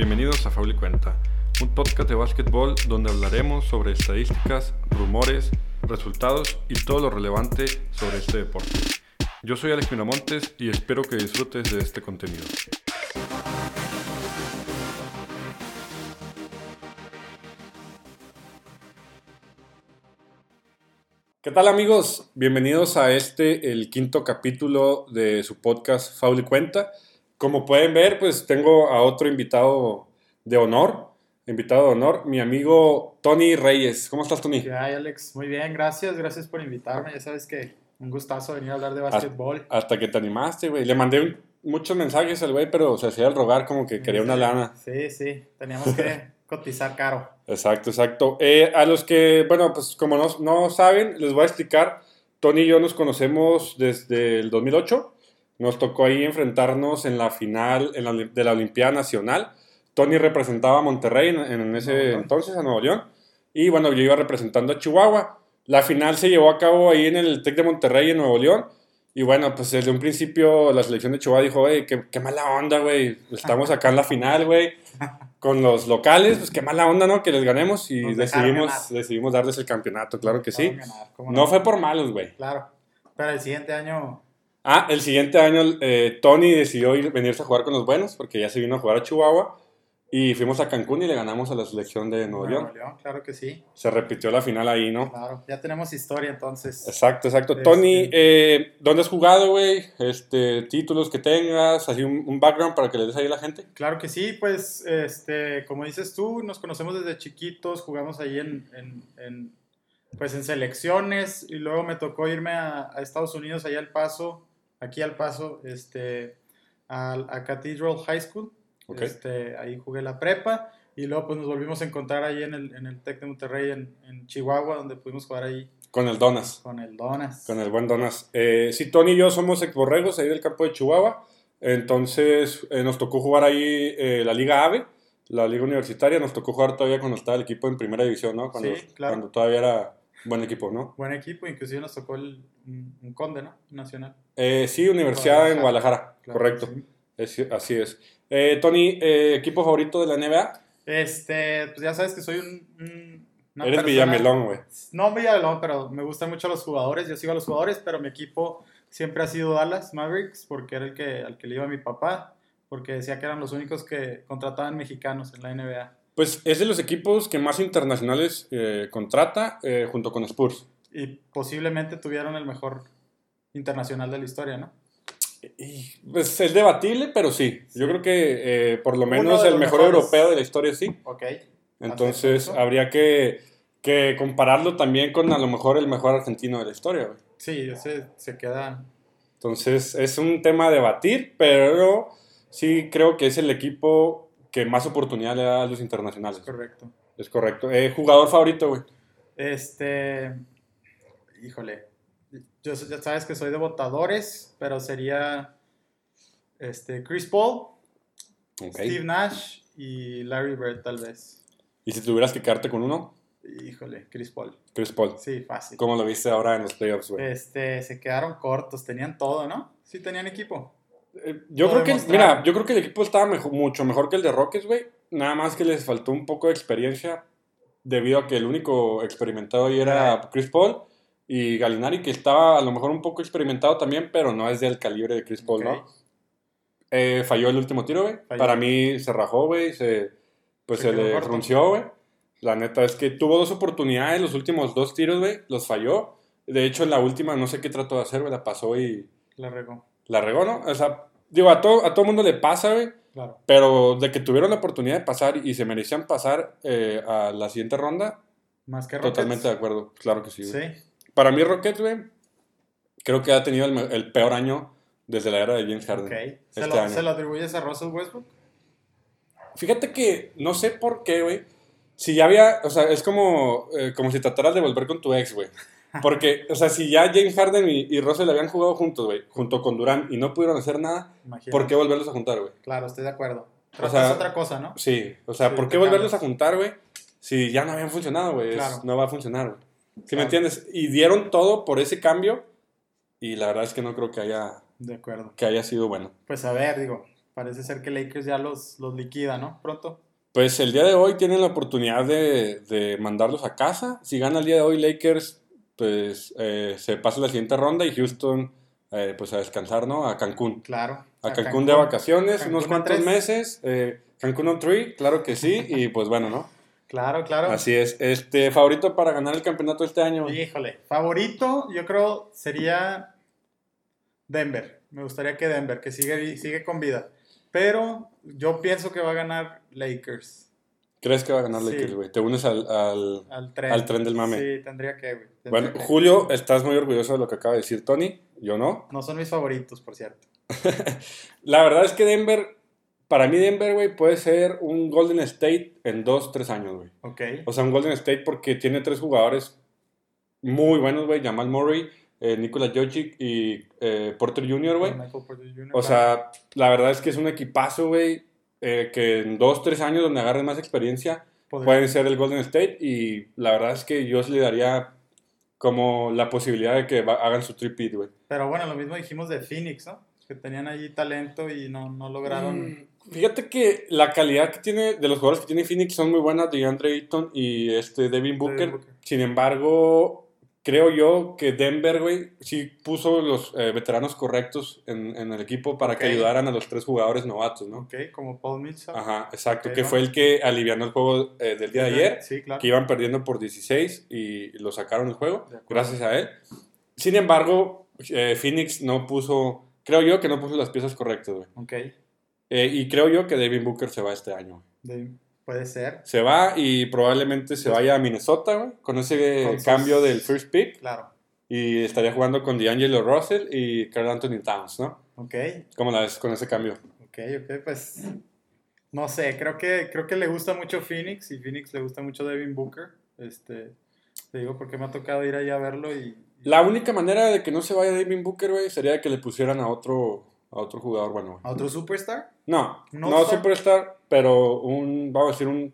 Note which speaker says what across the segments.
Speaker 1: Bienvenidos a Faul y Cuenta, un podcast de básquetbol donde hablaremos sobre estadísticas, rumores, resultados y todo lo relevante sobre este deporte. Yo soy Alex Miramontes y espero que disfrutes de este contenido. ¿Qué tal amigos? Bienvenidos a este, el quinto capítulo de su podcast Faul y Cuenta. Como pueden ver, pues tengo a otro invitado de honor, invitado de honor, mi amigo Tony Reyes. ¿Cómo estás, Tony?
Speaker 2: ¿Qué hay, Alex? Muy bien, gracias, gracias por invitarme. Ya sabes que un gustazo venir a hablar de básquetbol.
Speaker 1: Hasta que te animaste, güey. Le mandé un- muchos mensajes al güey, pero se hacía el rogar como que quería una lana.
Speaker 2: Sí, sí, teníamos que cotizar caro.
Speaker 1: Exacto, exacto. Eh, a los que, bueno, pues como no, no saben, les voy a explicar. Tony y yo nos conocemos desde el 2008. Nos tocó ahí enfrentarnos en la final en la de la Olimpiada Nacional. Tony representaba a Monterrey en, en ese
Speaker 2: León.
Speaker 1: entonces, a Nuevo León. Y bueno, yo iba representando a Chihuahua. La final se llevó a cabo ahí en el TEC de Monterrey, en Nuevo León. Y bueno, pues desde un principio la selección de Chihuahua dijo, güey, qué, qué mala onda, güey. Estamos acá en la final, güey. Con los locales, pues qué mala onda, ¿no? Que les ganemos y
Speaker 2: Nos
Speaker 1: decidimos, decidimos darles el campeonato, claro que sí.
Speaker 2: Ganar, ¿cómo
Speaker 1: No fue por malos, güey.
Speaker 2: Claro, pero el siguiente año,
Speaker 1: Ah, el siguiente año eh, Tony decidió ir, venirse a jugar con los buenos porque ya se vino a jugar a Chihuahua y fuimos a Cancún y le ganamos a la selección de Nuevo León.
Speaker 2: León, claro que sí,
Speaker 1: Se repitió la final ahí, ¿no?
Speaker 2: claro. Ya tenemos historia entonces.
Speaker 1: Exacto, exacto.
Speaker 2: Este-
Speaker 1: Tony, eh, ¿dónde has jugado, güey? Este, títulos que tengas, así un, un background para que le des ahí a la gente.
Speaker 2: Claro que sí, pues, este, como dices tú, nos conocemos desde chiquitos, jugamos ahí en, en- en, pues, en selecciones y luego me tocó irme a, a Estados Unidos, allá al Paso, aquí al Paso, este, a, Cathedral High School,
Speaker 1: Ok.
Speaker 2: este, ahí jugué la prepa y luego pues nos volvimos a encontrar ahí en el, en el Tec de Monterrey, en, en Chihuahua, donde pudimos jugar ahí
Speaker 1: Con el Donas.
Speaker 2: con el Donas.
Speaker 1: Con el buen Donas. Eh, sí, Tony y yo somos exborregos ahí del campo de Chihuahua. Entonces eh, nos tocó jugar ahí eh, la Liga AVE, la Liga Universitaria. Nos tocó jugar todavía cuando estaba el equipo en primera división, ¿no? Cuando,
Speaker 2: Sí, claro.
Speaker 1: cuando todavía era buen equipo, ¿no?
Speaker 2: Buen equipo, inclusive nos tocó el, un, conde, ¿no? Nacional.
Speaker 1: Eh, sí, Universidad en Guadalajara,
Speaker 2: Claro,
Speaker 1: correcto.
Speaker 2: sí.
Speaker 1: Es- así es. Eh, Tony, eh, ¿equipo favorito de la NBA?
Speaker 2: Este, pues ya sabes que soy un. un- una
Speaker 1: Eres
Speaker 2: persona-
Speaker 1: Villamelón, güey.
Speaker 2: No Villamelón, pero me gustan mucho los jugadores. Yo sigo a los jugadores, pero mi equipo siempre ha sido Dallas Mavericks, porque era el que al que le iba mi papá, porque decía que eran los únicos que contrataban mexicanos en la NBA.
Speaker 1: Pues es de los equipos que más internacionales eh, contrata eh, junto con Spurs.
Speaker 2: Y posiblemente tuvieron el mejor internacional de la historia, ¿no?
Speaker 1: Y, Pues es debatible, pero sí. Yo creo que eh, por lo menos el mejor
Speaker 2: mejores.
Speaker 1: europeo de la historia sí.
Speaker 2: Ok.
Speaker 1: Entonces habría que, que compararlo también con a lo mejor el mejor argentino de la historia. güey.
Speaker 2: Sí, ese se queda.
Speaker 1: Entonces es un tema a debatir, pero sí creo que es el equipo que más oportunidad le da a los internacionales.
Speaker 2: Correcto.
Speaker 1: Es correcto. Eh, jugador favorito, güey.
Speaker 2: Este. Híjole. Yo, ya sabes que soy de votadores, pero sería. Este, Chris Paul. Steve Nash y Larry Bird, tal vez.
Speaker 1: Y si tuvieras que quedarte con uno,
Speaker 2: Híjole, Chris Paul.
Speaker 1: Chris Paul.
Speaker 2: Sí, fácil.
Speaker 1: ¿Cómo lo viste ahora en los playoffs, güey?
Speaker 2: Este, se quedaron cortos, tenían todo, ¿no? Sí, tenían equipo.
Speaker 1: Eh, yo creo que, mira, yo creo que el equipo estaba mejor- mucho mejor que el de Rockets, güey. Nada más que les faltó un poco de experiencia debido a que el único experimentado ahí era Chris Paul y Galinari, que estaba a lo mejor un poco experimentado también, pero no es del calibre de Chris Paul. ¿no? Eh, falló el último tiro, güey. Para mí se rajó, güey. Se, pues
Speaker 2: Se
Speaker 1: se, le frunció, güey. La neta es que tuvo dos oportunidades, los últimos dos tiros, güey, los falló. De hecho, en la última no sé qué trató de hacer, güey, la pasó y
Speaker 2: La regó.
Speaker 1: La regó, ¿no? O sea, digo, a todo, a todo mundo le pasa, güey.
Speaker 2: Claro.
Speaker 1: Pero de que tuvieron la oportunidad de pasar y se merecían pasar eh, a la siguiente ronda,
Speaker 2: Más que Rockets.
Speaker 1: totalmente de acuerdo. Claro que sí, güey.
Speaker 2: Sí.
Speaker 1: Para mí, Rockets, güey, creo que ha tenido el, peor año desde la era de James Harden.
Speaker 2: Ok. ¿Se,
Speaker 1: Este
Speaker 2: lo. ¿Se lo atribuyes a Russell Westbrook?
Speaker 1: Fíjate que no sé por qué, güey. Si ya había, o sea, es como, eh, como si trataras de volver con tu ex, güey. Porque, o sea, si ya James Harden y, y Russell habían jugado juntos, güey, junto con Durant y no pudieron hacer nada. ¿por qué volverlos a juntar, güey?
Speaker 2: Claro, estoy de acuerdo.
Speaker 1: O
Speaker 2: Tratas
Speaker 1: sea,
Speaker 2: otra cosa, ¿no?
Speaker 1: Sí, o sea,
Speaker 2: Sí,
Speaker 1: ¿por qué volverlos a juntar, güey? Si ya no habían funcionado, güey. es-
Speaker 2: Claro.
Speaker 1: No va a funcionar, güey. ¿Sí me entiendes? Y dieron todo por ese cambio y la verdad es que no creo que haya,
Speaker 2: De acuerdo.
Speaker 1: que haya sido bueno.
Speaker 2: Pues a ver, digo, parece ser que Lakers ya los, los liquida, ¿no? Pronto.
Speaker 1: Pues el día de hoy tienen la oportunidad de, de mandarlos a casa. Si gana el día de hoy Lakers, pues eh, se pasa la siguiente ronda y Houston, eh, pues a descansar, ¿no? A Cancún.
Speaker 2: Claro.
Speaker 1: A Cancún, de vacaciones,
Speaker 2: Cancún
Speaker 1: unos cuantos
Speaker 2: tres.
Speaker 1: meses. eh, Cancún on three, claro que sí. Y pues bueno, ¿no?
Speaker 2: Claro, claro.
Speaker 1: Así es. Este, favorito para ganar el campeonato este año.
Speaker 2: Híjole, favorito, yo creo sería Denver. Me gustaría que Denver, que sigue, sigue con vida. Pero yo pienso que va a ganar Lakers.
Speaker 1: ¿Crees que va a ganar. Lakers, güey? ¿Te unes al, al-
Speaker 2: Al tren.
Speaker 1: Al tren del mame.
Speaker 2: Sí, tendría que, güey.
Speaker 1: Bueno,
Speaker 2: que.
Speaker 1: Julio, estás muy orgulloso de lo que acaba de decir Tony. Yo no.
Speaker 2: No son mis favoritos, por cierto.
Speaker 1: La verdad es que Denver, para mí Denver, güey, puede ser un Golden State en dos, tres años, güey.
Speaker 2: Ok.
Speaker 1: O sea, un Golden State porque tiene tres jugadores muy buenos, güey. Jamal Murray, eh, Nikola Jokic y eh, Porter Jr., güey. O sea, la verdad es que es un equipazo, güey. Eh, que en dos, tres años donde agarren más experiencia
Speaker 2: Podría-
Speaker 1: pueden ser el Golden State. Y la verdad es que yo le daría como la posibilidad de que hagan su tripit, güey.
Speaker 2: Pero bueno, lo mismo dijimos de Phoenix, ¿no? Que tenían allí talento y no, no lograron.
Speaker 1: Mm, Fíjate que la calidad que tiene de los jugadores que tiene Phoenix son muy buenas, de Andre Ayton y este Devin Booker.
Speaker 2: Booker.
Speaker 1: Sin embargo, creo yo que Denver, güey, sí puso los eh, veteranos correctos en, en el equipo para que ayudaran a los tres jugadores novatos, ¿no?
Speaker 2: Ok, como Paul Millsap.
Speaker 1: Ajá, exacto, que
Speaker 2: ¿no?
Speaker 1: fue el que alivianó el juego eh, del día de ayer,
Speaker 2: Sí, claro.
Speaker 1: que iban perdiendo por 16 y lo sacaron el juego, gracias a él. Sin embargo, eh, Phoenix no puso, creo yo que no puso las piezas correctas, güey.
Speaker 2: Ok.
Speaker 1: Y creo yo que Devin Booker se va este año.
Speaker 2: De- puede ser.
Speaker 1: Se va y probablemente se vaya a Minnesota, güey, con ese
Speaker 2: Con sus-
Speaker 1: cambio del first pick.
Speaker 2: Claro.
Speaker 1: Y estaría jugando con D'Angelo Russell y Carl Anthony Towns, ¿no?
Speaker 2: Ok.
Speaker 1: ¿Cómo la ves con ese cambio?
Speaker 2: Ok, ok, pues. No sé, creo que, creo que le gusta mucho Phoenix y Phoenix le gusta mucho Devin Booker. Este. Te digo porque me ha tocado ir allá a verlo y.
Speaker 1: La única manera de que no se vaya Devin Booker, güey, sería que le pusieran a otro, a otro jugador, bueno.
Speaker 2: ¿A otro superstar?
Speaker 1: No,
Speaker 2: ¿No
Speaker 1: no superstar, pero un, vamos a decir, un,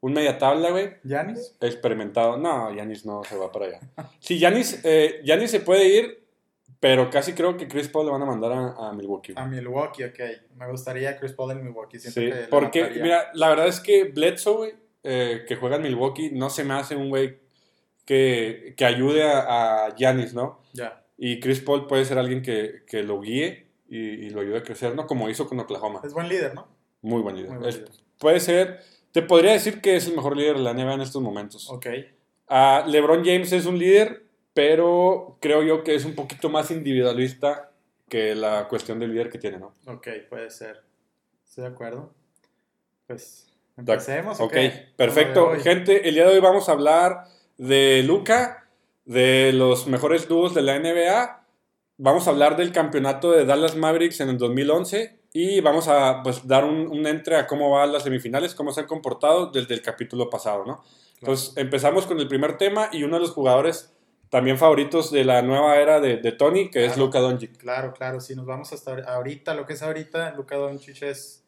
Speaker 1: un media tabla, güey,
Speaker 2: ¿Yanis?
Speaker 1: experimentado. No, Yanis no se va para allá. Sí, Yanis, eh, Giannis se puede ir, pero casi creo que Chris Paul le van a mandar a, a Milwaukee.
Speaker 2: A Milwaukee, ok. Me gustaría Chris Paul en Milwaukee. Siento
Speaker 1: Sí,
Speaker 2: que
Speaker 1: porque, mira, la verdad es que Bledsoe, güey, eh, que juega en Milwaukee, no se me hace un güey que, que ayude a, Giannis, ¿no?
Speaker 2: Ya.
Speaker 1: Y Chris Paul puede ser alguien que, que lo guíe y, y lo ayude a crecer, ¿no? Como hizo con Oklahoma.
Speaker 2: Es buen líder, ¿no?
Speaker 1: Muy buen líder.
Speaker 2: Muy buen
Speaker 1: Es-
Speaker 2: líder.
Speaker 1: puede ser, te podría decir que es el mejor líder de la NBA en estos momentos.
Speaker 2: Ok.
Speaker 1: LeBron James es un líder, pero creo yo que es un poquito más individualista que la cuestión del líder que tiene, ¿no?
Speaker 2: Ok, puede ser. Estoy de acuerdo. Pues. Empecemos. ¿o
Speaker 1: Ok,
Speaker 2: qué?
Speaker 1: perfecto. Gente, el día de hoy vamos a hablar de Luca, de los mejores dúos de la NBA. Vamos a hablar del campeonato de Dallas Mavericks en el 2011 y vamos a pues, dar un, un entre a cómo van las semifinales, cómo se han comportado desde el capítulo pasado, ¿no? Entonces empezamos con el primer tema y uno de los jugadores también favoritos de la nueva era de, de Tony, que es
Speaker 2: Claro.
Speaker 1: Luca Doncic.
Speaker 2: Claro, claro. Si nos vamos hasta ahorita, lo que es ahorita, Luka Doncic es.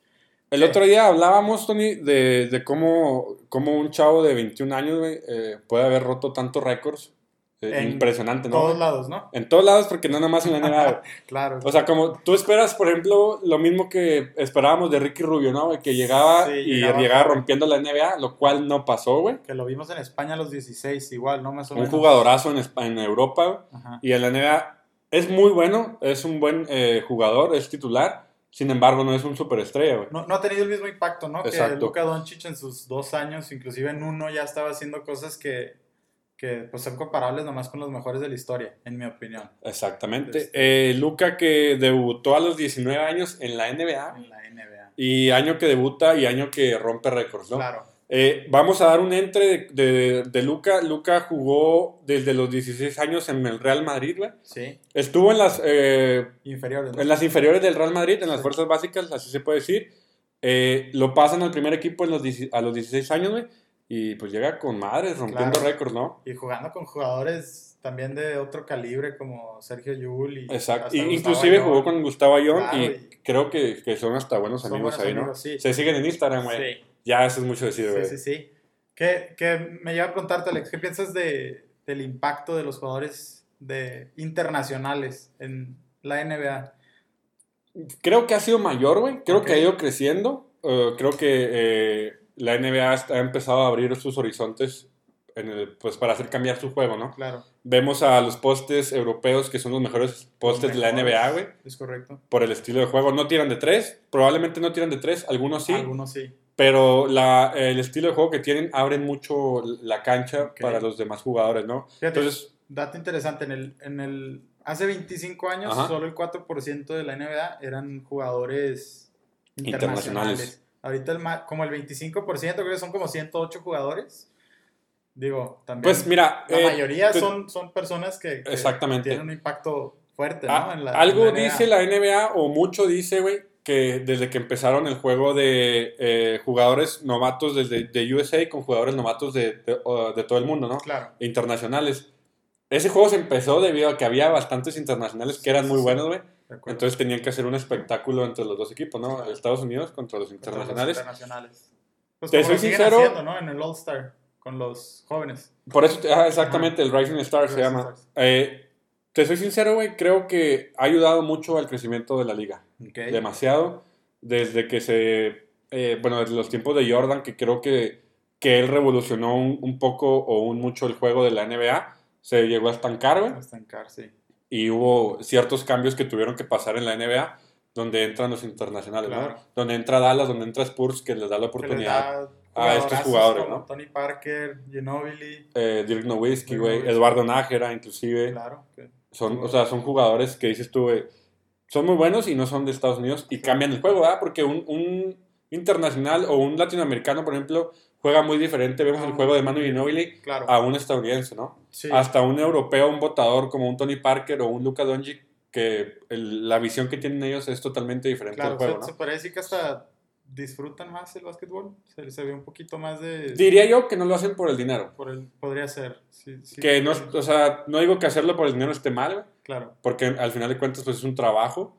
Speaker 1: El otro día hablábamos, Tony, de, de cómo, cómo un chavo de 21 años eh, puede haber roto tantos récords. Eh,
Speaker 2: En
Speaker 1: impresionante, ¿no?
Speaker 2: todos
Speaker 1: güey?
Speaker 2: lados, ¿no?
Speaker 1: En todos lados, porque no nada más en la NBA.
Speaker 2: Claro.
Speaker 1: O sea, como tú esperas, por ejemplo, lo mismo que esperábamos de Ricky Rubio, ¿no? Que llegaba
Speaker 2: Sí,
Speaker 1: y
Speaker 2: llegaba
Speaker 1: rompiendo la NBA, lo cual no pasó, güey.
Speaker 2: que lo vimos en España a los 16, igual, ¿no? Más o
Speaker 1: Un jugadorazo en, Espa- en Europa.
Speaker 2: Ajá.
Speaker 1: Y en la NBA es muy bueno, es un buen eh, jugador, es titular. Sin embargo, no es un superestrella, güey.
Speaker 2: No, no ha tenido el mismo impacto, ¿no?
Speaker 1: Exacto.
Speaker 2: Que Luka Doncic en sus dos años, inclusive en uno, ya estaba haciendo cosas que, que pues, son comparables nomás con los mejores de la historia, en mi opinión.
Speaker 1: Exactamente.
Speaker 2: Este-
Speaker 1: Eh, Luca que debutó a los 19 años en la NBA
Speaker 2: En la NBA.
Speaker 1: y año que debuta y año que rompe récords, ¿no?
Speaker 2: Claro.
Speaker 1: Eh, vamos a dar un entre de, de, de Luca. Luca jugó desde los 16 años en el Real Madrid, güey.
Speaker 2: Sí.
Speaker 1: Estuvo en las, eh,
Speaker 2: Inferiores. ¿no?
Speaker 1: en las inferiores del Real Madrid, en las
Speaker 2: Sí.
Speaker 1: fuerzas básicas, así se puede decir. Lo pasan al primer equipo en los, 10 a los 16 años, güey. Y pues llega con madres, rompiendo
Speaker 2: Claro.
Speaker 1: récords, ¿no?
Speaker 2: Y jugando con jugadores también de otro calibre como Sergio Yul y
Speaker 1: Exacto. Y, inclusive
Speaker 2: Ayón.
Speaker 1: jugó con Gustavo Ayón
Speaker 2: Claro,
Speaker 1: y,
Speaker 2: y-
Speaker 1: creo que, que son hasta buenos
Speaker 2: Son
Speaker 1: amigos
Speaker 2: buenos
Speaker 1: ahí, ¿no?
Speaker 2: sí.
Speaker 1: Se siguen en Instagram, güey.
Speaker 2: Sí.
Speaker 1: Ya eso es mucho decir, güey.
Speaker 2: Sí, sí, sí. ¿Qué, qué- me lleva a preguntarte, Alex, ¿qué piensas de, del impacto de los jugadores de, internacionales en la NBA?
Speaker 1: Creo que ha sido mayor, güey. Creo que ha ido creciendo. Eh, creo que eh, la NBA ha empezado a abrir sus horizontes en el- pues para hacer cambiar su juego, ¿no?
Speaker 2: Claro.
Speaker 1: Vemos a los postes europeos que son los mejores postes de la. NBA, güey,
Speaker 2: Es correcto.
Speaker 1: por el estilo de juego. No tiran de tres, probablemente no tiran de tres, algunos sí,
Speaker 2: Algunos sí.
Speaker 1: pero la, el estilo de juego que tienen abren mucho la cancha para los demás jugadores, ¿no?
Speaker 2: Fíjate,
Speaker 1: Entonces,
Speaker 2: dato interesante, en el, en el, hace 25 años
Speaker 1: Ajá.
Speaker 2: solo el 4% de la NBA eran jugadores internacionales.
Speaker 1: Internacionales.
Speaker 2: Ahorita el como el 25%, creo que son como 108 jugadores. Digo, también
Speaker 1: pues mira,
Speaker 2: la
Speaker 1: eh,
Speaker 2: mayoría
Speaker 1: pues,
Speaker 2: son, son personas que, que
Speaker 1: Exactamente.
Speaker 2: tienen un impacto fuerte, ¿no?
Speaker 1: Ah,
Speaker 2: En la-
Speaker 1: algo
Speaker 2: en la
Speaker 1: dice la NBA, o mucho dice, güey, que desde que empezaron el juego de eh, jugadores novatos desde de USA con jugadores novatos de, de, de todo el mundo, ¿no?
Speaker 2: Claro,
Speaker 1: Internacionales. Ese juego se empezó debido a que había bastantes internacionales que eran muy buenos, güey. Entonces tenían que hacer un espectáculo entre los dos equipos, ¿no? Estados Unidos contra los
Speaker 2: Contra los
Speaker 1: internacionales.
Speaker 2: internacionales. Pues
Speaker 1: Te
Speaker 2: como
Speaker 1: soy sincero-
Speaker 2: haciendo, ¿no? En el All-Star, con los jóvenes.
Speaker 1: Por eso, ah, exactamente, el Rising Star se
Speaker 2: Rising
Speaker 1: llama. Eh, te soy sincero, güey, creo que ha ayudado mucho al crecimiento de la liga. Demasiado desde que se, eh, bueno, desde los tiempos de Jordan, que creo que, que él revolucionó un, un poco o un mucho el juego de la NBA, se llegó a estancar, güey,
Speaker 2: A estancar, sí.
Speaker 1: Y hubo ciertos cambios que tuvieron que pasar en la NBA, donde entran los internacionales,
Speaker 2: Claro.
Speaker 1: ¿no? Donde entra Dallas, donde entra Spurs, que les da la oportunidad.
Speaker 2: da
Speaker 1: a estos jugadores,
Speaker 2: como
Speaker 1: ¿no?
Speaker 2: Tony Parker, Ginobili.
Speaker 1: Eh, Dirk Nowitzki, güey. Eduardo Nájera, inclusive.
Speaker 2: Claro.
Speaker 1: Son, o sea, son jugadores que dices tú, güey, son muy buenos y no son de Estados Unidos y cambian el juego, ¿verdad? Porque un, un internacional o un latinoamericano, por ejemplo, juega muy diferente. Vemos el juego de Manu Ginobili
Speaker 2: Claro.
Speaker 1: a un estadounidense, ¿no?
Speaker 2: sí.
Speaker 1: Hasta un europeo, un votador como un Tony Parker o un Luka Doncic, que el- la visión que tienen ellos es totalmente diferente
Speaker 2: Claro,
Speaker 1: juego,
Speaker 2: se,
Speaker 1: ¿no?
Speaker 2: se puede decir que hasta disfrutan más el básquetbol. Se, se ve un poquito más de...
Speaker 1: Diría yo que no lo hacen por el dinero.
Speaker 2: Por el, podría ser. Sí, sí,
Speaker 1: Que no, o sea, no digo que hacerlo por el dinero esté mal,
Speaker 2: Claro.
Speaker 1: porque al final de cuentas pues es un trabajo,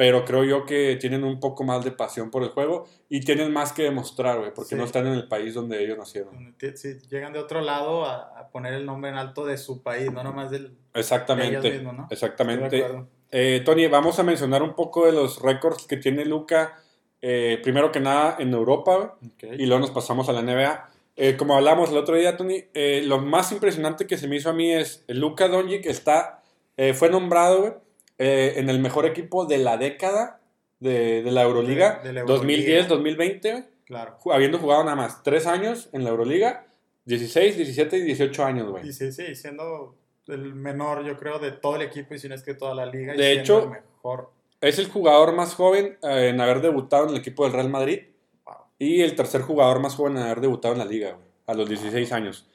Speaker 1: pero creo yo que tienen un poco más de pasión por el juego y tienen más que demostrar, güey, porque
Speaker 2: Sí.
Speaker 1: no están en el país donde ellos nacieron.
Speaker 2: Sí, llegan de otro lado a, a poner el nombre en alto de su país, no nomás del, de ellos
Speaker 1: Exactamente,
Speaker 2: mismos, ¿no?
Speaker 1: Exactamente. Eh, Tony, vamos a mencionar un poco de los récords que tiene Luca, eh, primero que nada en Europa, güey,
Speaker 2: Ok.
Speaker 1: y luego nos pasamos a la NBA. Eh, como hablamos el otro día, Tony, eh, lo más impresionante que se me hizo a mí es Luca Doncic está, eh, fue nombrado güey, eh, en el mejor equipo de la década de, de la Euroliga,
Speaker 2: De- de la Euroliga.
Speaker 1: 2010-2020, güey,
Speaker 2: Claro.
Speaker 1: habiendo jugado nada más tres años en la Euroliga, 16, 17 y 18 años, güey.
Speaker 2: Y sí, sí, siendo el menor, yo creo, de todo el equipo, y si no es que toda la liga. y
Speaker 1: De
Speaker 2: siendo
Speaker 1: hecho,
Speaker 2: el mejor.
Speaker 1: Es el jugador más joven eh, en haber debutado en el equipo del Real Madrid
Speaker 2: Wow.
Speaker 1: y el tercer jugador más joven en haber debutado en la liga, güey, a los 16 años.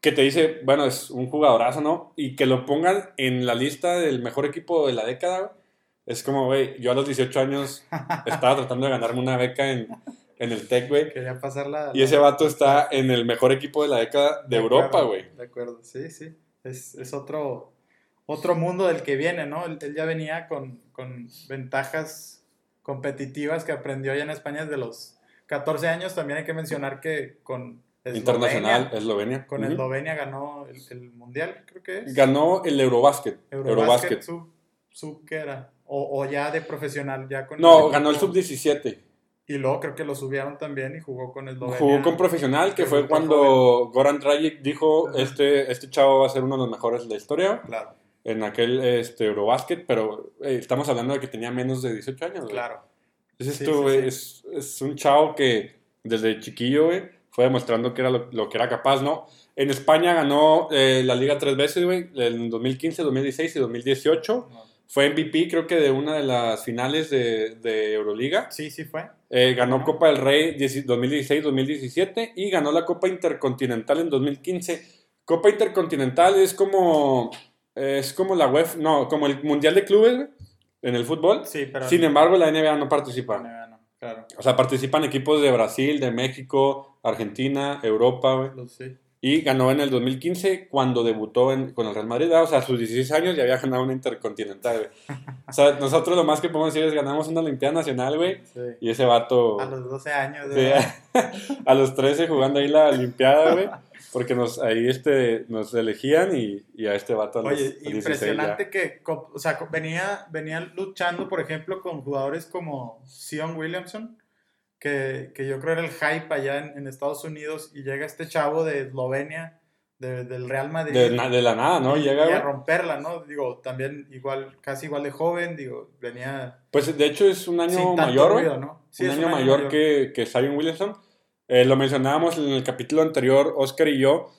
Speaker 1: Que te dice, bueno, es un jugadorazo, ¿no? Y que lo pongan en la lista del mejor equipo de la década. Es como, güey, yo a los 18 años estaba tratando de ganarme una beca en, en el TEC, güey.
Speaker 2: Quería pasar la.
Speaker 1: Y ese vato está en el mejor equipo de la década de, Europa, güey.
Speaker 2: De acuerdo, sí, sí. Es, es otro, otro mundo del que viene, ¿no? Él, él ya venía con, con ventajas competitivas que aprendió allá en España desde los 14 años. También hay que mencionar que con
Speaker 1: Internacional,
Speaker 2: Eslovenia,
Speaker 1: Eslovenia.
Speaker 2: con
Speaker 1: Ujú.
Speaker 2: Eslovenia ganó el, el mundial, creo que es.
Speaker 1: Ganó el Eurobasket.
Speaker 2: Eurobasket, sub, sub, ¿qué era? O, o ya de profesional, ya con
Speaker 1: No,
Speaker 2: el
Speaker 1: ganó el
Speaker 2: equipo.
Speaker 1: sub-17.
Speaker 2: Y luego creo que lo subieron también y jugó con Eslovenia.
Speaker 1: Jugó con profesional, que fue cuando Goran Dragic dijo, este, este chavo va a ser uno de los mejores de la historia
Speaker 2: Claro,
Speaker 1: en aquel este, Eurobasket, pero eh, estamos hablando de que tenía menos de 18 años.
Speaker 2: claro.
Speaker 1: Entonces
Speaker 2: Sí,
Speaker 1: esto,
Speaker 2: sí, sí.
Speaker 1: Es, es un chavo que desde chiquillo, güey, fue demostrando que era lo, lo que era capaz, ¿no? En España ganó eh, la liga tres veces, güey, en 2015, 2016 y 2018.
Speaker 2: No.
Speaker 1: Fue MVP, creo que de una de las finales de, de Euroliga.
Speaker 2: Sí, sí fue.
Speaker 1: Eh, ganó Copa del Rey 2016-2017 y ganó la Copa Intercontinental en 2015. Copa Intercontinental es como es como la UEFA, no, como el Mundial de Clubes en el fútbol.
Speaker 2: Sí, pero.
Speaker 1: Sin embargo, la NBA no participa.
Speaker 2: No, no, claro.
Speaker 1: O sea, participan equipos de Brasil, de México, Argentina, Europa, güey.
Speaker 2: Los- sí.
Speaker 1: Y ganó en el 2015 cuando debutó en- con el Real Madrid. ¿verdad? O sea, a sus 16 años ya había ganado una intercontinental, güey. O sea, nosotros lo más que podemos decir es ganamos una Olimpiada Nacional, güey.
Speaker 2: Sí.
Speaker 1: Y ese vato...
Speaker 2: A los 12 años.
Speaker 1: Sí,
Speaker 2: ¿verdad?
Speaker 1: a los 13 jugando ahí la Olimpiada, güey. Porque nos, ahí este, nos elegían y, y a este vato los,
Speaker 2: Oye,
Speaker 1: a los 16
Speaker 2: impresionante que, o sea, venía, venía luchando, por ejemplo, con jugadores como Sion Williamson, que, que yo creo era el hype allá en, en Estados Unidos, y llega este chavo de Eslovenia, de- del Real Madrid.
Speaker 1: De, la nada, ¿no?
Speaker 2: y,
Speaker 1: Llega,
Speaker 2: y a romperla, ¿no? Digo, también igual, casi igual de joven, digo, venía
Speaker 1: Pues de hecho es un año mayor,
Speaker 2: ruido, ¿no? Sí,
Speaker 1: un año mayor, Que, que Zion Williamson. Eh, lo mencionábamos en el capítulo anterior, Oscar y yo.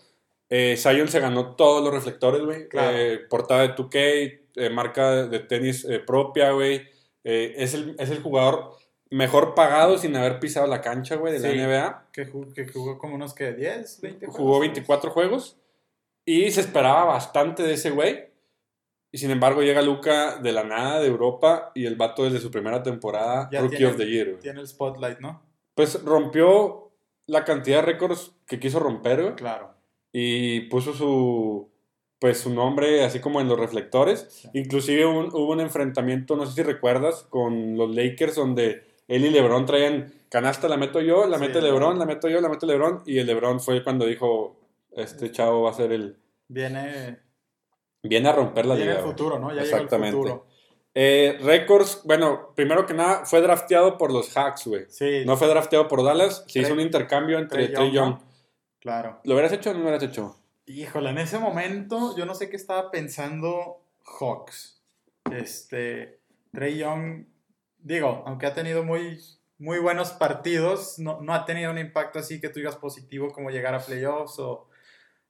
Speaker 1: Eh, Zion se ganó todos los reflectores, güey.
Speaker 2: Claro.
Speaker 1: Eh, portada de 2K, eh, marca de tenis propia, güey. Es, el, es el jugador mejor pagado sin haber pisado la cancha, güey, de
Speaker 2: Sí.
Speaker 1: la NBA.
Speaker 2: Que, jugó, que jugó como unos que 10, 20
Speaker 1: Jugó
Speaker 2: juegos.
Speaker 1: 24 juegos y se esperaba bastante de ese güey. Y sin embargo llega Luca de la nada de Europa y el vato desde su primera temporada,
Speaker 2: Ya
Speaker 1: Rookie
Speaker 2: tiene-
Speaker 1: of the Year, güey.
Speaker 2: Tiene el spotlight, ¿no?
Speaker 1: Pues rompió la cantidad de récords que quiso romper, güey.
Speaker 2: Claro.
Speaker 1: Y puso su, pues, su nombre así como en los reflectores.
Speaker 2: Sí.
Speaker 1: Inclusive un- hubo un enfrentamiento, no sé si recuerdas, con los Lakers donde él y LeBron traían canasta, la meto yo, la
Speaker 2: Sí,
Speaker 1: mete. LeBron, la meto yo, la mete LeBron. Y el LeBron fue cuando dijo, este chavo va a ser el...
Speaker 2: Viene,
Speaker 1: Viene a romper la
Speaker 2: viene
Speaker 1: liga.
Speaker 2: el futuro, ¿no? Ya llega el
Speaker 1: Exactamente.
Speaker 2: futuro.
Speaker 1: Eh, récords, bueno, primero que nada, fue drafteado por los Hawks, güey.
Speaker 2: Sí,
Speaker 1: No fue drafteado por Dallas, se
Speaker 2: Trey-
Speaker 1: hizo un intercambio entre
Speaker 2: Trey Young, claro.
Speaker 1: ¿Lo hubieras hecho o no lo hubieras hecho?
Speaker 2: Híjole, en ese momento yo no sé qué estaba pensando Hawks. Este, Trey Young, digo, aunque ha tenido muy, muy buenos partidos, no, no ha tenido un impacto así que tú digas positivo como llegar a playoffs o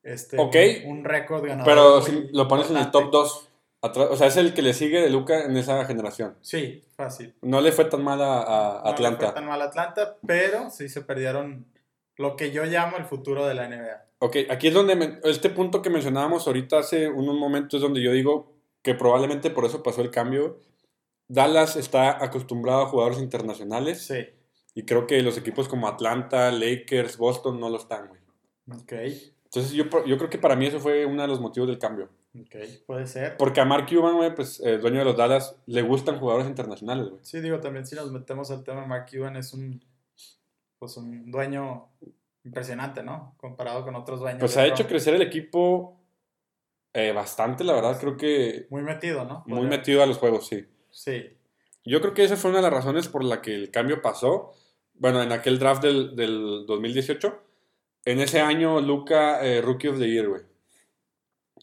Speaker 2: este,
Speaker 1: Ok.
Speaker 2: un, un récord ganador.
Speaker 1: Pero si lo pones en el top 2. O sea, es el que le sigue de Luca en esa generación.
Speaker 2: Sí, fácil.
Speaker 1: No le fue tan mal a, a
Speaker 2: No le
Speaker 1: Atlanta.
Speaker 2: fue tan mal a Atlanta, pero sí se perdieron lo que yo llamo el futuro de la NBA.
Speaker 1: Ok, aquí es donde me- este punto que mencionábamos ahorita hace unos momentos es donde yo digo que probablemente por eso pasó el cambio. Dallas está acostumbrado a jugadores internacionales
Speaker 2: Sí,
Speaker 1: y creo que los equipos como Atlanta, Lakers, Boston no lo están, güey.
Speaker 2: ok,
Speaker 1: Entonces yo, yo creo que para mí eso fue uno de los motivos del cambio.
Speaker 2: Ok, puede ser.
Speaker 1: Porque a Mark Cuban, güey, pues el dueño de los Dallas, le gustan jugadores internacionales, güey.
Speaker 2: Sí, digo, también si nos metemos al tema, Mark Cuban es un, pues un dueño impresionante, ¿no? Comparado con otros dueños.
Speaker 1: Pues ha hecho crecer el equipo eh, bastante, la verdad. Creo que
Speaker 2: Muy metido, ¿no?
Speaker 1: muy
Speaker 2: Podría-
Speaker 1: metido a los juegos, sí.
Speaker 2: Sí,
Speaker 1: Yo creo que esa fue una de las razones por la que el cambio pasó. Bueno, en aquel draft del, del 2018. En ese año, Luca, eh, Rookie of the Year, güey.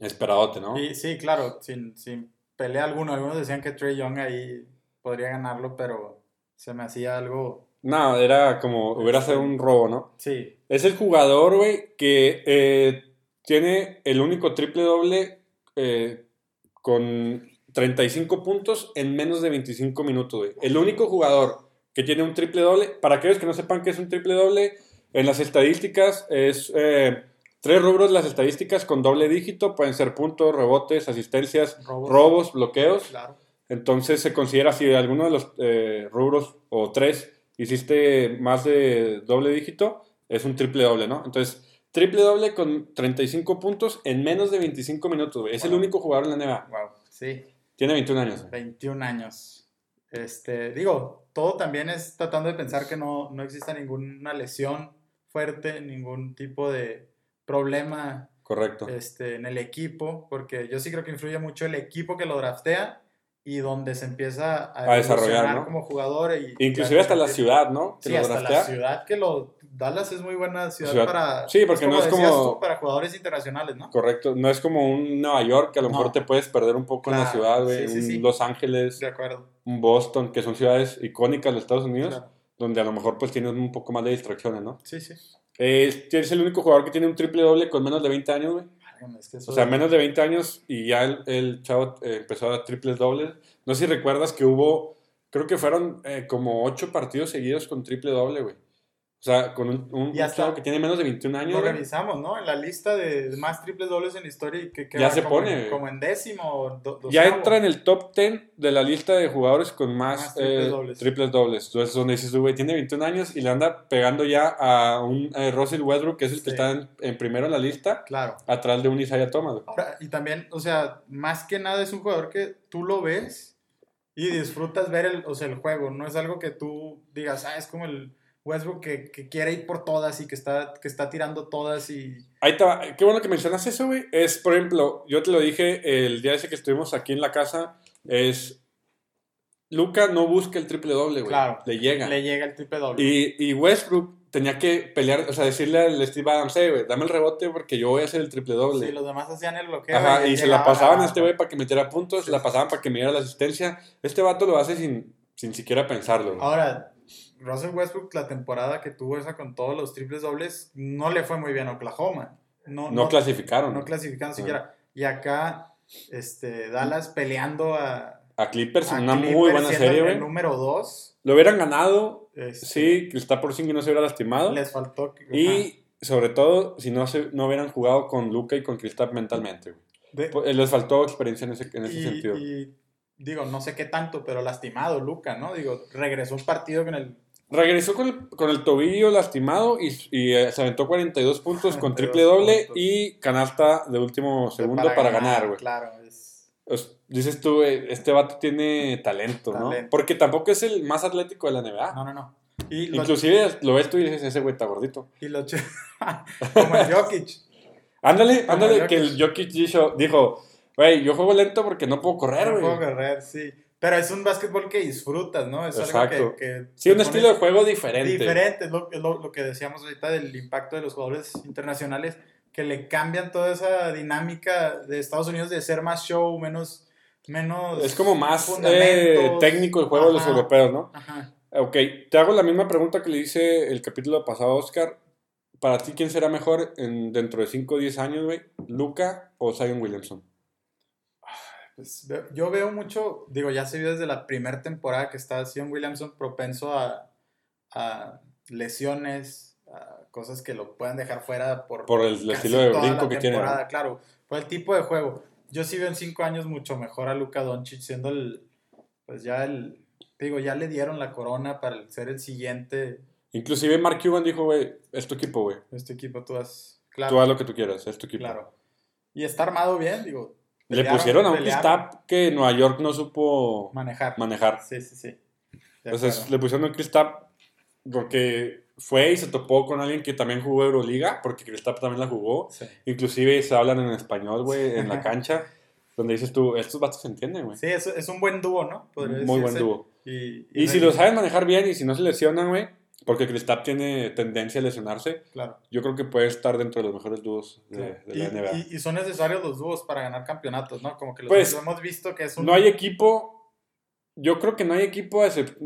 Speaker 1: Esperadote, ¿no?
Speaker 2: y, sí, claro, sin, sin pelea alguno. Algunos decían que Trey Young ahí podría ganarlo, pero se me hacía algo...
Speaker 1: No, era como, hubiera sido un robo, ¿no?
Speaker 2: Sí,
Speaker 1: Es el jugador, güey, que eh, tiene el único triple doble eh, con 35 puntos en menos de 25 minutos, güey. El único jugador que tiene un triple doble, para aquellos que no sepan qué es un triple doble, en las estadísticas es eh, tres rubros las estadísticas con doble dígito, pueden ser puntos, rebotes, asistencias,
Speaker 2: robos.
Speaker 1: robos, bloqueos.
Speaker 2: Claro.
Speaker 1: Entonces se considera si de alguno de los eh, rubros o tres hiciste más de doble dígito, es un triple doble, ¿no? Entonces, triple doble con 35 puntos en menos de 25 minutos, güey. Es el único jugador en la NBA.
Speaker 2: Wow, sí.
Speaker 1: Tiene 21 años. güey.
Speaker 2: 21 años. Este, digo, todo también es tratando de pensar que no, no exista ninguna lesión fuerte, ningún tipo de problema
Speaker 1: Correcto.
Speaker 2: este, en el equipo, porque yo sí creo que influye mucho el equipo que lo draftea y donde se empieza a,
Speaker 1: A desarrollar, ¿no?
Speaker 2: como jugador. Y,
Speaker 1: Inclusive hasta la ciudad, ¿no? Que
Speaker 2: Sí,
Speaker 1: lo
Speaker 2: hasta
Speaker 1: draftea.
Speaker 2: la ciudad que lo... Dallas es muy buena ciudad,
Speaker 1: Ciudad-
Speaker 2: para...
Speaker 1: sí, porque no es como-
Speaker 2: tú, para jugadores internacionales, ¿no?
Speaker 1: Correcto. No es como un Nueva York que a lo
Speaker 2: No.
Speaker 1: mejor te puedes perder un poco en la
Speaker 2: Claro,
Speaker 1: ciudad, güey.
Speaker 2: sí, sí,
Speaker 1: un. Los Ángeles,
Speaker 2: De acuerdo.
Speaker 1: un Boston, que son ciudades icónicas de Estados Unidos,
Speaker 2: Claro.
Speaker 1: donde a lo mejor pues tienes un poco más de distracciones, ¿no?
Speaker 2: Sí, sí.
Speaker 1: Eh, es el único jugador que tiene un triple doble con menos de 20 años, güey.
Speaker 2: Es que
Speaker 1: O sea, menos de 20 años y ya el, el chavo eh, empezó a dar triples dobles. No sé si recuerdas que hubo, creo que fueron eh, como 8 partidos seguidos con triple doble, güey. O sea, con un, un, chavo que tiene menos de 21 años,
Speaker 2: Lo revisamos, ¿no? En la lista de más triples dobles en la historia y que, que
Speaker 1: Ya se
Speaker 2: como
Speaker 1: pone,
Speaker 2: como en décimo do-
Speaker 1: Ya entra en el top 10 de la lista de jugadores con más,
Speaker 2: Más triples
Speaker 1: eh,
Speaker 2: dobles.
Speaker 1: triples dobles. Entonces, donde dices güey, tiene 21 años y le anda pegando ya a un eh, Russell Westbrook, que es el que está en, en primero en la lista,
Speaker 2: Claro.
Speaker 1: atrás de un Isaiah Thomas.
Speaker 2: Ahora, y también, o sea, más que nada es un jugador que tú lo ves y disfrutas ver el, o sea, el juego. No es algo que tú digas, ah, es como el Westbrook que, que quiere ir por todas y que está, que está tirando todas y...
Speaker 1: Ahí va. Qué bueno que mencionas eso, güey. Es, por ejemplo, yo te lo dije el día ese que estuvimos aquí en la casa, es... Luca no busca el triple doble, güey.
Speaker 2: Claro.
Speaker 1: Le llega.
Speaker 2: Le llega el triple doble.
Speaker 1: Y, y Westbrook tenía que pelear, o sea, decirle al Steve Adams, "Eh, güey, dame el rebote porque yo voy a hacer el triple doble.
Speaker 2: Sí, los demás hacían el bloqueo.
Speaker 1: Ajá, y se la pasaban
Speaker 2: a-
Speaker 1: a este güey para que metiera puntos, se la pasaban para que me diera la asistencia. Este vato lo hace sin, sin siquiera pensarlo. güey.
Speaker 2: Ahora, Russell Westbrook, la temporada que tuvo esa con todos los triples dobles, no le fue muy bien a Oklahoma. No,
Speaker 1: no,
Speaker 2: no,
Speaker 1: clasificaron.
Speaker 2: no clasificaron siquiera. Y acá, este, Dallas peleando a,
Speaker 1: a Clippers en una muy buena serie,
Speaker 2: el
Speaker 1: güey.
Speaker 2: número 2.
Speaker 1: Lo hubieran ganado,
Speaker 2: Este,
Speaker 1: sí, está por sí que no se hubiera lastimado.
Speaker 2: Les faltó. ajá.
Speaker 1: Y sobre todo, si no, se, no hubieran jugado con Luca y con Kristaps mentalmente. güey.
Speaker 2: De-
Speaker 1: Pues, Les faltó experiencia en ese, en ese
Speaker 2: y,
Speaker 1: sentido.
Speaker 2: y, digo, no sé qué tanto, pero lastimado Luca, ¿no? Digo, regresó un partido con el.
Speaker 1: Regresó con el, con el tobillo lastimado y, y, eh, se aventó 42 puntos con
Speaker 2: 42
Speaker 1: triple doble
Speaker 2: puntos.
Speaker 1: y canasta de último segundo para, ganar, güey.
Speaker 2: Claro, es.
Speaker 1: Pues, dices tú, güey, este vato tiene talento, ¿no?
Speaker 2: Talento.
Speaker 1: Porque tampoco es el más atlético de la NBA.
Speaker 2: No, no, no. Y
Speaker 1: Inclusive lo ves tú y dices, ese güey está gordito.
Speaker 2: y lo ch- como el Jokic.
Speaker 1: Ándale, ándale, que el Jokic dijo, dijo, güey, yo juego lento porque no puedo correr,
Speaker 2: No
Speaker 1: güey.
Speaker 2: puedo correr, sí. Pero es un básquetbol que disfrutas, ¿no? Es
Speaker 1: Exacto.
Speaker 2: algo que, que
Speaker 1: Sí, un estilo de juego diferente.
Speaker 2: diferente. Es lo, es lo- lo que decíamos ahorita del impacto de los jugadores internacionales, que le cambian toda esa dinámica de Estados Unidos de ser más show, menos. menos
Speaker 1: Es como más eh, técnico el juego de los
Speaker 2: Ajá,
Speaker 1: europeos, ¿no?
Speaker 2: Ajá.
Speaker 1: Ok, te hago la misma pregunta que le hice el capítulo pasado a Oscar. Para ti, ¿quién será mejor en, dentro de 5 o 10 años, güey? ¿Luca o Zion Williamson?
Speaker 2: Pues, yo veo mucho, digo, ya se vio desde la primera temporada que está Sion Williamson propenso a, a lesiones, a cosas que lo puedan dejar fuera por,
Speaker 1: Por el estilo de brinco que tiene,
Speaker 2: temporada, Claro, por el tipo de juego. Yo sí veo en cinco años mucho mejor a Luka Doncic siendo el, pues ya el, digo, ya le dieron la corona para ser el siguiente
Speaker 1: Inclusive Mark Cuban dijo, güey, es tu equipo, güey.
Speaker 2: de este equipo. Tú has, claro,
Speaker 1: Tú haz lo que tú quieras, es tu equipo.
Speaker 2: claro. Y está armado bien, digo.
Speaker 1: Le pusieron a un Kristaps que Nueva York no supo
Speaker 2: manejar.
Speaker 1: manejar.
Speaker 2: Sí, sí, sí. Acuerdo.
Speaker 1: le pusieron a un Kristaps porque fue y se topó con alguien que también jugó Euroliga, porque Kristaps también la jugó.
Speaker 2: Sí.
Speaker 1: Inclusive se hablan en español, güey, en la cancha, donde dices tú, estos vatos se entienden, güey.
Speaker 2: Sí, es, es un buen dúo, ¿no? Podría
Speaker 1: Muy buen dúo.
Speaker 2: Y,
Speaker 1: Y si lo saben manejar bien y si no se lesionan, güey, porque Kristaps tiene tendencia a lesionarse,
Speaker 2: Claro.
Speaker 1: yo creo que puede estar dentro de los mejores dúos de, de
Speaker 2: Y,
Speaker 1: la NBA.
Speaker 2: y- y son necesarios los dúos para ganar campeonatos, ¿no? Como que los
Speaker 1: Pues,
Speaker 2: hemos visto que es un...
Speaker 1: No hay equipo, yo creo que no hay equipo, excep-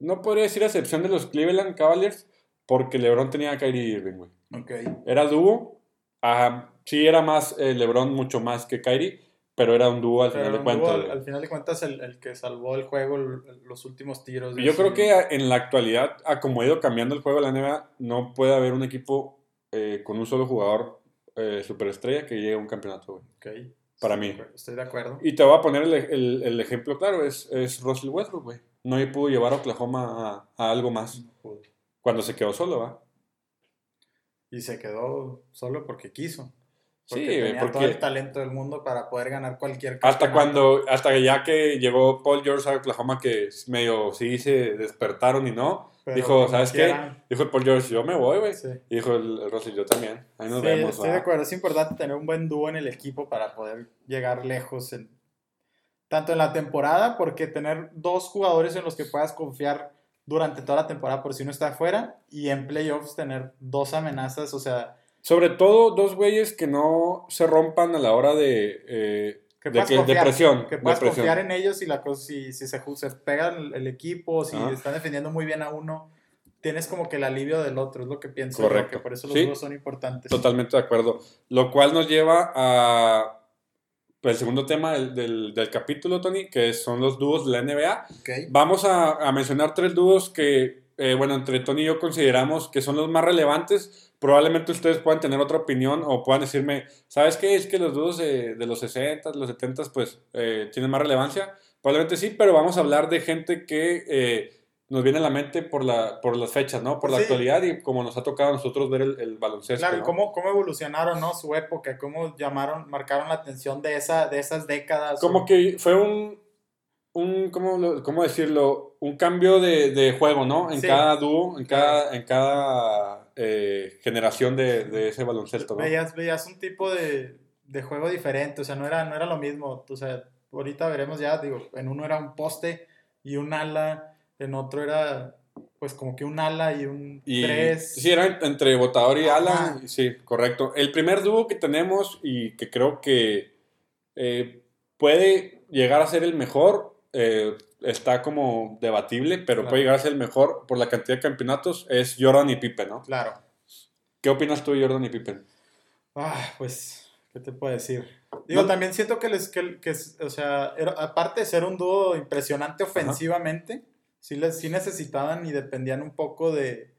Speaker 1: no podría decir a excepción de los Cleveland Cavaliers, porque LeBron tenía a Kyrie Irving, güey.
Speaker 2: Ok.
Speaker 1: Era dúo, ah, sí era más eh, LeBron, mucho más que Kyrie, pero era un dúo al
Speaker 2: Pero
Speaker 1: final de cuentas.
Speaker 2: al, final de cuentas, el, el que salvó el juego, el- los últimos tiros.
Speaker 1: Yo
Speaker 2: así.
Speaker 1: creo que en la actualidad, a como ha ido cambiando el juego de la NBA, no puede haber un equipo eh, con un solo jugador eh, superestrella que llegue a un campeonato, güey.
Speaker 2: Ok.
Speaker 1: Para mí.
Speaker 2: Estoy de acuerdo.
Speaker 1: Y te voy a poner el, el- el ejemplo claro, es, es Russell Westbrook, güey. No pudo llevar a Oklahoma a, a algo más cuando se quedó solo, ¿va?
Speaker 2: Y se quedó solo porque quiso.
Speaker 1: Sí,
Speaker 2: Porque
Speaker 1: güey,
Speaker 2: tenía todo
Speaker 1: porque
Speaker 2: el talento del mundo para poder ganar cualquier
Speaker 1: hasta
Speaker 2: campeonato.
Speaker 1: cuando, hasta ya que llegó Paul George a Oklahoma, que medio sí se despertaron y no,
Speaker 2: Pero
Speaker 1: dijo, ¿sabes qué?
Speaker 2: quiera,
Speaker 1: Dijo Paul George, yo me voy, güey.
Speaker 2: sí.
Speaker 1: Y dijo el, el Russell, yo también. Ahí nos
Speaker 2: Sí,
Speaker 1: vemos,
Speaker 2: estoy
Speaker 1: ¿va?
Speaker 2: de acuerdo. Es importante tener un buen dúo en el equipo para poder llegar lejos en tanto en la temporada, porque tener dos jugadores en los que puedas confiar durante toda la temporada por si uno está afuera, y en playoffs tener dos amenazas, o sea,
Speaker 1: Sobre todo dos güeyes que no se rompan a la hora de, eh,
Speaker 2: que
Speaker 1: de, que-
Speaker 2: confiar,
Speaker 1: presión.
Speaker 2: que puedas confiar en ellos y la cosa, si, si se, se pega el, el equipo, si están defendiendo muy bien a uno, tienes como que el alivio del otro, es lo que pienso yo,
Speaker 1: Correcto.
Speaker 2: que por eso los
Speaker 1: Sí.
Speaker 2: dos son importantes.
Speaker 1: Totalmente de acuerdo. Lo cual nos lleva a pues, el segundo tema del, del- del capítulo, Tony, que son los dúos de la NBA. Vamos a, a mencionar tres dúos que eh, bueno, entre Tony y yo consideramos que son los más relevantes. Probablemente ustedes puedan tener otra opinión o puedan decirme, ¿sabes qué? Es que los dudos de, de los 60, los 70, pues eh, tienen más relevancia. Probablemente sí, pero vamos a hablar de gente que eh, nos viene a la mente por, la, por las fechas, ¿no? Por la
Speaker 2: Sí.
Speaker 1: actualidad y como nos ha tocado a nosotros ver el, el baloncesto.
Speaker 2: Claro, cómo, cómo evolucionaron, ¿no? Su época, cómo llamaron, marcaron la atención de, esa, de esas décadas.
Speaker 1: Como que fue un, un ¿cómo, cómo decirlo? Un cambio de, de juego, ¿no? En
Speaker 2: Sí.
Speaker 1: cada dúo, en cada, en cada eh, generación de, de ese baloncesto, ¿no?
Speaker 2: veías, veías un tipo de, de juego diferente, o sea, no era, no era lo mismo. O sea, ahorita veremos ya, digo, en uno era un poste y un ala, en otro era pues como que un ala y un
Speaker 1: Y
Speaker 2: tres.
Speaker 1: sí, era entre botador y
Speaker 2: Ajá.
Speaker 1: ala. Sí, correcto. El primer dúo que tenemos y que creo que eh, puede llegar a ser el mejor, eh, está como debatible, pero
Speaker 2: Claro.
Speaker 1: puede llegar a ser el mejor por la cantidad de campeonatos, es Jordan y Pippen, ¿no?
Speaker 2: Claro.
Speaker 1: ¿Qué opinas tú de Jordan y Pippen?
Speaker 2: Ah, pues, ¿qué te puedo decir? Digo,
Speaker 1: No.
Speaker 2: también siento que, les, que, que o sea, era- aparte de ser un dúo impresionante ofensivamente, sí, les, sí necesitaban y dependían un poco de,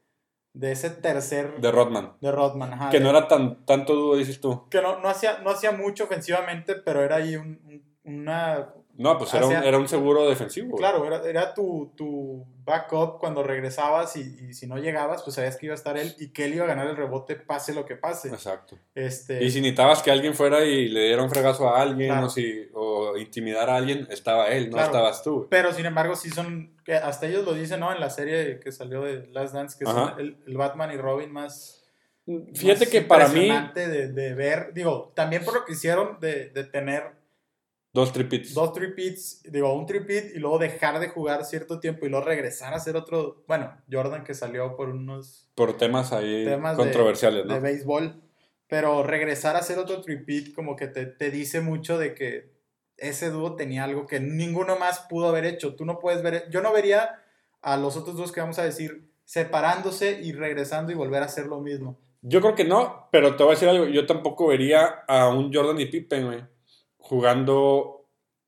Speaker 2: de ese tercer
Speaker 1: De Rodman.
Speaker 2: de Rodman. ajá,
Speaker 1: Que
Speaker 2: de-
Speaker 1: no era tan tanto dúo, dices tú.
Speaker 2: que no, no, hacía, no hacía mucho ofensivamente, pero era ahí un- un- una...
Speaker 1: No, pues era, un, era un seguro defensivo.
Speaker 2: Claro, era, era tu, tu backup cuando regresabas y, y si no llegabas, pues sabías que iba a estar él y que él iba a ganar el rebote pase lo que pase.
Speaker 1: Exacto.
Speaker 2: Este,
Speaker 1: Y si necesitabas que alguien fuera y le diera un fregazo a alguien
Speaker 2: Claro.
Speaker 1: o, si, o intimidar a alguien, estaba él, no
Speaker 2: Claro.
Speaker 1: estabas tú.
Speaker 2: Pero sin embargo, sí son, que hasta ellos lo dicen, ¿no? En la serie que salió de Last Dance, que
Speaker 1: Ajá.
Speaker 2: son el, el Batman y Robin más...
Speaker 1: Fíjate
Speaker 2: más
Speaker 1: que para mí,
Speaker 2: De, de ver, digo, también por lo que hicieron de, de tener
Speaker 1: dos tripits.
Speaker 2: dos tripits, digo, un tripit y luego dejar de jugar cierto tiempo y luego regresar a hacer otro, bueno, Jordan que salió por unos
Speaker 1: Por temas ahí
Speaker 2: temas de-
Speaker 1: controversiales,
Speaker 2: de,
Speaker 1: ¿no?
Speaker 2: béisbol, pero regresar a hacer otro tripit como que te, te dice mucho de que ese dúo tenía algo que ninguno más pudo haber hecho. Tú no puedes ver, yo no vería a los otros dos que vamos a decir separándose y regresando y volver a hacer lo mismo.
Speaker 1: Yo creo que no, pero te voy a decir algo. Yo tampoco vería a un Jordan y Pippen, güey, jugando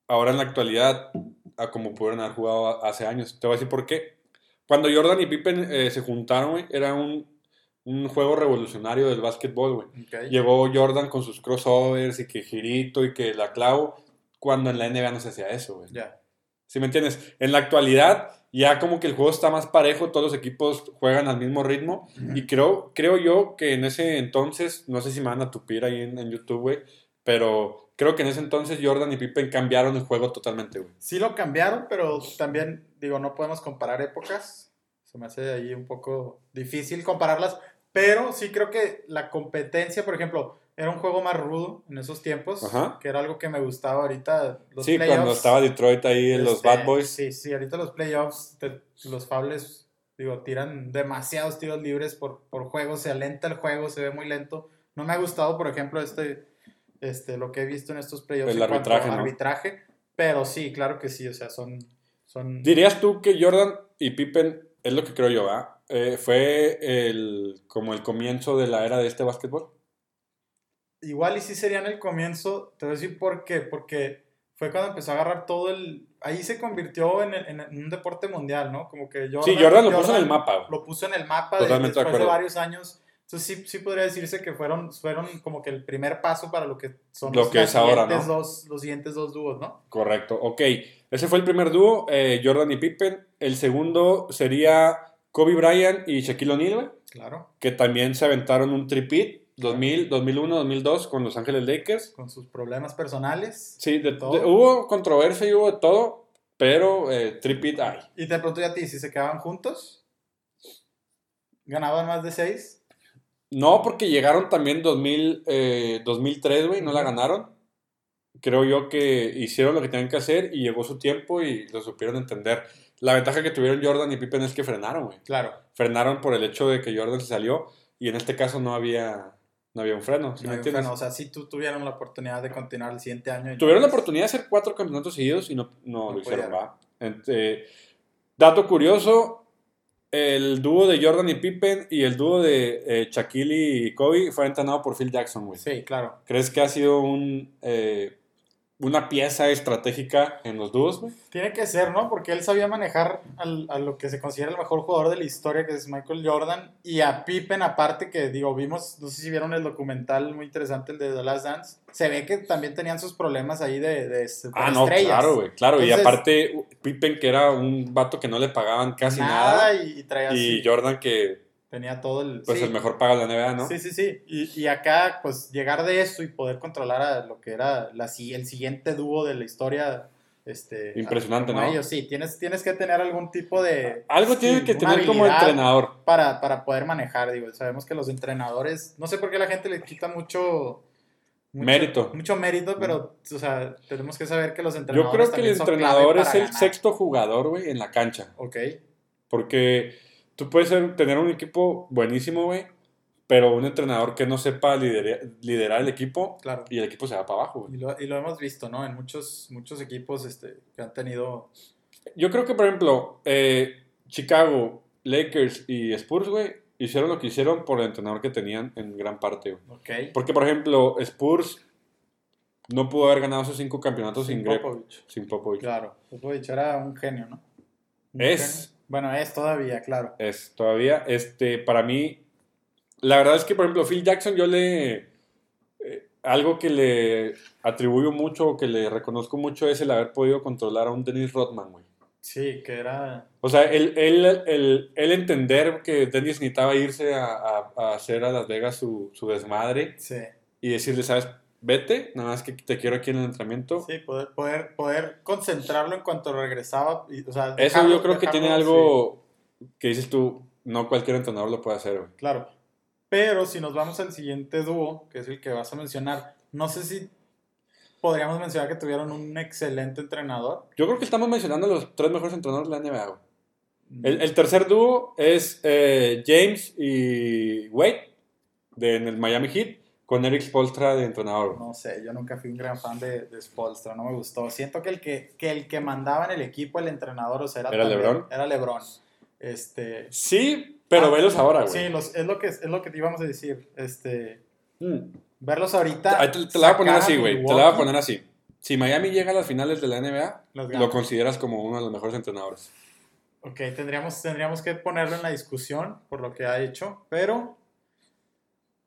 Speaker 1: ahora en la actualidad a como pudieron haber jugado hace años. Te voy a decir por qué. Cuando Jordan y Pippen eh, se juntaron, güey, era un, un juego revolucionario del básquetbol, güey. Llegó Jordan con sus crossovers y que girito y que la clavo, cuando en la NBA no se hacía eso, güey.
Speaker 2: Ya.
Speaker 1: ¿Sí me entiendes? En la actualidad ya como que el juego está más parejo, todos los equipos juegan al mismo ritmo y creo, creo yo que en ese entonces, no sé si me van a tupir ahí en, en YouTube, güey, pero creo que en ese entonces Jordan y Pippen cambiaron el juego totalmente, güey.
Speaker 2: Sí lo cambiaron, pero también, digo, no podemos comparar épocas. Se me hace ahí un poco difícil compararlas. Pero sí creo que la competencia, por ejemplo, era un juego más rudo en esos tiempos,
Speaker 1: Ajá.
Speaker 2: que era algo que me gustaba ahorita. Los
Speaker 1: sí, cuando estaba Detroit ahí en los
Speaker 2: este,
Speaker 1: Bad Boys.
Speaker 2: Sí, sí, ahorita los playoffs, te- los fables, digo, tiran demasiados tiros libres por, por juego, se alenta el juego, se ve muy lento. No me ha gustado, por ejemplo, este, este, lo que he visto en estos playoffs
Speaker 1: El arbitraje,
Speaker 2: arbitraje, pero sí, claro que sí, o sea, son... son
Speaker 1: ¿Dirías tú que Jordan y Pippen, es lo que creo yo, ¿ah? Eh, fue el, como el comienzo de la era de este básquetbol?
Speaker 2: Igual y sí serían el comienzo, te voy a decir por qué, porque fue cuando empezó a agarrar todo el... Ahí se convirtió en, el- en un deporte mundial, ¿no? Como que Jordan...
Speaker 1: sí, Jordan lo puso en el mapa.
Speaker 2: Lo puso en el mapa
Speaker 1: Totalmente de
Speaker 2: después de,
Speaker 1: acuerdo.
Speaker 2: varios años. Entonces sí, sí podría decirse que fueron, fueron como que el primer paso para lo que son
Speaker 1: Lo
Speaker 2: los,
Speaker 1: que es ahora,
Speaker 2: siguientes
Speaker 1: ¿no?
Speaker 2: dos, los siguientes dos dúos, ¿no?
Speaker 1: Correcto, ok. Ese fue el primer dúo, eh, Jordan y Pippen. El segundo sería Kobe Bryant y Shaquille O'Neal,
Speaker 2: Claro,
Speaker 1: que también se aventaron un tripit 2000, 2001, 2002 con Los Ángeles Lakers.
Speaker 2: con sus problemas personales.
Speaker 1: Sí, de-
Speaker 2: Todo.
Speaker 1: de- hubo controversia y hubo de todo, pero eh, tripit hay.
Speaker 2: Y te pregunto yo a ti, si se quedaban juntos, ¿ganaban más de seis?
Speaker 1: No, porque llegaron también 2000, eh, 2003, güey, no la ganaron. Creo yo que hicieron lo que tenían que hacer y llegó su tiempo y lo supieron entender. La ventaja que tuvieron Jordan y Pippen es que frenaron, güey.
Speaker 2: Claro.
Speaker 1: frenaron por el hecho de que Jordan se salió y en este caso no había, no había un freno. ¿sí
Speaker 2: No
Speaker 1: entiendes?
Speaker 2: freno, o sea, sí tu- tuvieron la oportunidad de continuar el siguiente año.
Speaker 1: Tuvieron la
Speaker 2: les-
Speaker 1: oportunidad de hacer cuatro campeonatos seguidos y no, no,
Speaker 2: No
Speaker 1: lo hicieron. ¿va? Ent- eh, dato curioso, el dúo de Jordan y Pippen y el dúo de eh, Shaquille y Kobe fue entrenado por Phil Jackson, güey.
Speaker 2: Sí, claro.
Speaker 1: ¿Crees que ha sido un... eh, una pieza estratégica en los dúos, güey.
Speaker 2: Tiene que ser, ¿no? Porque él sabía manejar al- a lo que se considera el mejor jugador de la historia, que es Michael Jordan, y a Pippen, aparte, que digo, vimos, no sé si vieron el documental muy interesante, el de The Last Dance, se ve que también tenían sus problemas ahí de, de, de
Speaker 1: Ah, no,
Speaker 2: estrellas.
Speaker 1: claro, güey, claro. y aparte, Pippen, que era un vato que no le pagaban casi nada.
Speaker 2: y, y traía
Speaker 1: y
Speaker 2: así,
Speaker 1: Jordan, que
Speaker 2: tenía todo el...
Speaker 1: pues
Speaker 2: sí.
Speaker 1: el mejor paga de la NBA, ¿no?
Speaker 2: Sí, sí, sí. Y, y acá, pues, llegar de esto y poder controlar a lo que era la, el siguiente dúo de la historia. Este,
Speaker 1: Impresionante, ¿no?
Speaker 2: ellos, sí, tienes, tienes que tener algún tipo de...
Speaker 1: Algo tiene que tener como entrenador.
Speaker 2: Para, para poder manejar, digo. Sabemos que los entrenadores, no sé por qué la gente le quita mucho... mucho-
Speaker 1: Mérito.
Speaker 2: Mucho mérito, pero, o sea, tenemos que saber que los
Speaker 1: Yo
Speaker 2: entrenadores
Speaker 1: creo que el entrenador es el
Speaker 2: ganar.
Speaker 1: sexto jugador, güey, en la cancha.
Speaker 2: Ok,
Speaker 1: Porque tú puedes ser- tener un equipo buenísimo, güey, pero un entrenador que no sepa liderar, liderar el equipo
Speaker 2: claro.
Speaker 1: y el equipo se va para abajo, güey.
Speaker 2: Y lo, y lo hemos visto, ¿no? En muchos, muchos equipos este, que han tenido...
Speaker 1: Yo creo que, por ejemplo, eh, Chicago, Lakers y Spurs, güey, hicieron lo que hicieron por el entrenador que tenían en gran parte, güey.
Speaker 2: Ok.
Speaker 1: Porque, por ejemplo, Spurs no pudo haber ganado esos cinco campeonatos sin,
Speaker 2: Sin Popovich.
Speaker 1: sin Popovich.
Speaker 2: Claro, Popovich era un genio, ¿no? Un
Speaker 1: Es.
Speaker 2: genio. Bueno, es todavía, claro.
Speaker 1: Es todavía, este, para mí, la verdad es que, por ejemplo, Phil Jackson, yo le. eh, algo que le atribuyo mucho o que le reconozco mucho es el haber podido controlar a un Dennis Rodman, güey.
Speaker 2: Sí, que era...
Speaker 1: O sea, él, él, él- él entender que Dennis necesitaba irse a, a- a hacer a Las Vegas su, su desmadre
Speaker 2: Sí,
Speaker 1: y decirle, ¿sabes? Vete, nada más que te quiero aquí en el entrenamiento.
Speaker 2: sí poder, poder, poder concentrarlo en cuanto regresaba. y, o sea,
Speaker 1: Eso
Speaker 2: dejarlo-
Speaker 1: yo creo que
Speaker 2: dejarlo,
Speaker 1: tiene
Speaker 2: sí,
Speaker 1: algo que dices tú, no cualquier entrenador lo puede hacer, güey.
Speaker 2: claro. Pero si nos vamos al siguiente dúo, que es el que vas a mencionar, no sé si podríamos mencionar que tuvieron un excelente entrenador.
Speaker 1: Yo creo que estamos mencionando a los tres mejores entrenadores de la NBA, güey. El, el tercer dúo es eh, James y Wade de, en el Miami Heat con Eric Spolstra de entrenador.
Speaker 2: No sé, yo nunca fui un gran fan de, de Spolstra, no me gustó. Siento que el que, que el que mandaba en el equipo, el entrenador, o sea, era,
Speaker 1: ¿Era
Speaker 2: también-
Speaker 1: LeBron?
Speaker 2: Era LeBron. Este,
Speaker 1: Sí, pero
Speaker 2: Ah,
Speaker 1: velos ahora, güey.
Speaker 2: Sí, los- es, lo que, es lo que te íbamos a decir. Este,
Speaker 1: Mm.
Speaker 2: verlos ahorita.
Speaker 1: Te, te la voy a poner así, güey. Te la voy a poner así. Si Miami llega a las finales de la NBA, lo consideras como uno de los mejores entrenadores.
Speaker 2: Ok, tendríamos, tendríamos que ponerlo en la discusión por lo que ha hecho, pero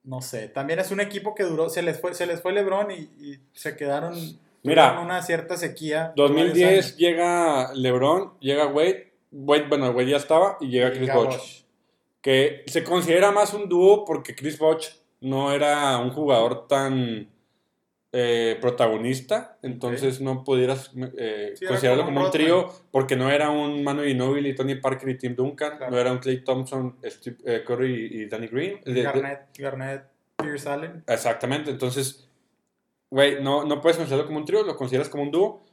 Speaker 2: no sé. También es un equipo que duró, se les fue, se les fue LeBron y, y se quedaron
Speaker 1: Mira,
Speaker 2: una cierta sequía. por varios
Speaker 1: 2010
Speaker 2: años.
Speaker 1: llega LeBron, llega Wade. Wade, bueno, Wade ya estaba y llega Chris. Bosh. que se considera más un dúo porque Chris Bosh no era un jugador tan eh, protagonista, entonces no pudieras eh,
Speaker 2: Sí,
Speaker 1: considerarlo
Speaker 2: como
Speaker 1: como
Speaker 2: un
Speaker 1: trío porque no era un Manu Ginobili, Tony Parker y Tim Duncan,
Speaker 2: Claro.
Speaker 1: no era un Clay Thompson, Steve, eh, Curry y, Danny Green. De- de-
Speaker 2: Garnett, Garnett, Pierce Allen.
Speaker 1: exactamente, entonces, güey, no, no puedes considerarlo como un trío, lo consideras como un dúo,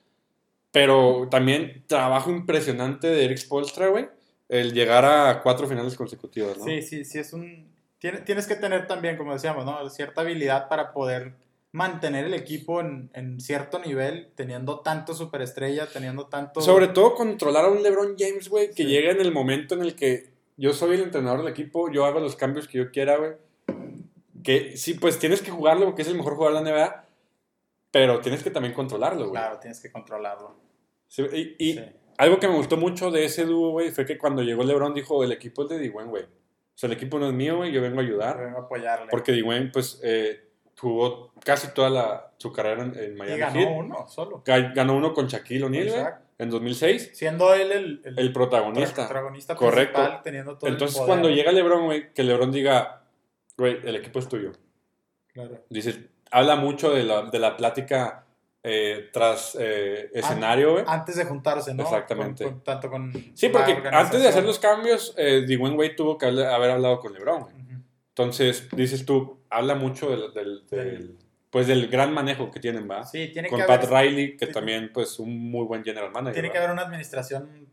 Speaker 1: pero también trabajo impresionante de Eric Spolstra, güey, el llegar a cuatro finales consecutivas, ¿no?
Speaker 2: Sí, sí, sí, es un... tiene- Tienes que tener también, como decíamos, ¿no? cierta habilidad para poder mantener el equipo en, en cierto nivel, teniendo tanto superestrella, teniendo tanto...
Speaker 1: Sobre todo controlar a un LeBron James, güey, que
Speaker 2: Sí.
Speaker 1: llega en el momento en el que yo soy el entrenador del equipo, yo hago los cambios que yo quiera, güey. Que sí, pues tienes que jugarlo porque es el mejor jugador de la NBA, pero tienes que también controlarlo, güey.
Speaker 2: Claro, tienes que controlarlo.
Speaker 1: Sí, y y
Speaker 2: Sí.
Speaker 1: algo que me gustó mucho de ese dúo, güey, fue que cuando llegó LeBron dijo, el equipo es de Dwayne, güey. O sea, el equipo no es mío, güey, yo vengo a ayudar.
Speaker 2: Vengo a apoyarle.
Speaker 1: Porque Dwayne, pues, eh, jugó casi toda la, su carrera en, en
Speaker 2: y
Speaker 1: Miami
Speaker 2: ganó
Speaker 1: Heat.
Speaker 2: uno solo.
Speaker 1: Ga- Ganó uno con Shaquille O'Neal, en 2006.
Speaker 2: Siendo él el, el,
Speaker 1: El protagonista.
Speaker 2: protagonista
Speaker 1: Correcto.
Speaker 2: principal, teniendo todo
Speaker 1: Entonces,
Speaker 2: el poder.
Speaker 1: cuando llega LeBron, güey, que LeBron diga, güey, el equipo es tuyo.
Speaker 2: Claro.
Speaker 1: Dices, habla mucho de la, de la plática eh, tras eh, escenario, güey.
Speaker 2: Antes de juntarse, ¿no?
Speaker 1: Exactamente.
Speaker 2: Con- con- tanto con
Speaker 1: Sí, porque antes de hacer los cambios, eh, Dwayne Wade tuvo que haber hablado con LeBron, güey. Entonces, dices tú, habla mucho del, del- del- pues, del gran manejo que tienen, ¿va?
Speaker 2: Sí, tiene
Speaker 1: con
Speaker 2: que
Speaker 1: Pat
Speaker 2: haber,
Speaker 1: Riley, que
Speaker 2: sí.
Speaker 1: también, pues, un muy buen general manager.
Speaker 2: tiene que haber una administración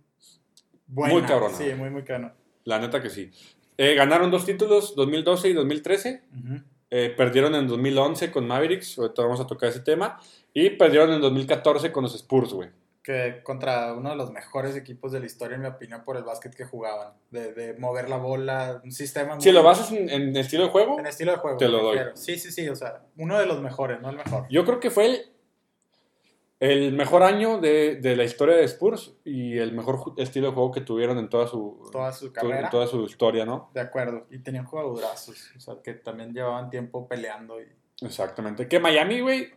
Speaker 2: buena.
Speaker 1: Muy cabrona.
Speaker 2: Sí, muy, muy cabrona.
Speaker 1: La neta que sí. Eh, ganaron dos títulos, 2012 y 2013.
Speaker 2: Ujú.
Speaker 1: Eh, perdieron en 2011 con Mavericks, ahorita vamos a tocar ese tema. Y perdieron en 2014 con los Spurs, güey.
Speaker 2: Que contra uno de los mejores equipos de la historia, en mi opinión, por el básquet que jugaban. De, de mover la bola, un sistema muy...
Speaker 1: Si lo basas en, en estilo de juego,
Speaker 2: En estilo de juego.
Speaker 1: Te lo doy.
Speaker 2: Sí, sí, sí, o sea, uno de los mejores, no el mejor.
Speaker 1: yo creo que fue el... el mejor año de, de la historia de Spurs y el mejor estilo de juego que tuvieron en toda su,
Speaker 2: Toda su
Speaker 1: tu-
Speaker 2: carrera.
Speaker 1: en toda su historia, ¿no?
Speaker 2: De acuerdo. Y tenían jugadorazos. O sea, que también llevaban tiempo peleando. Y...
Speaker 1: Exactamente. Que Miami, güey,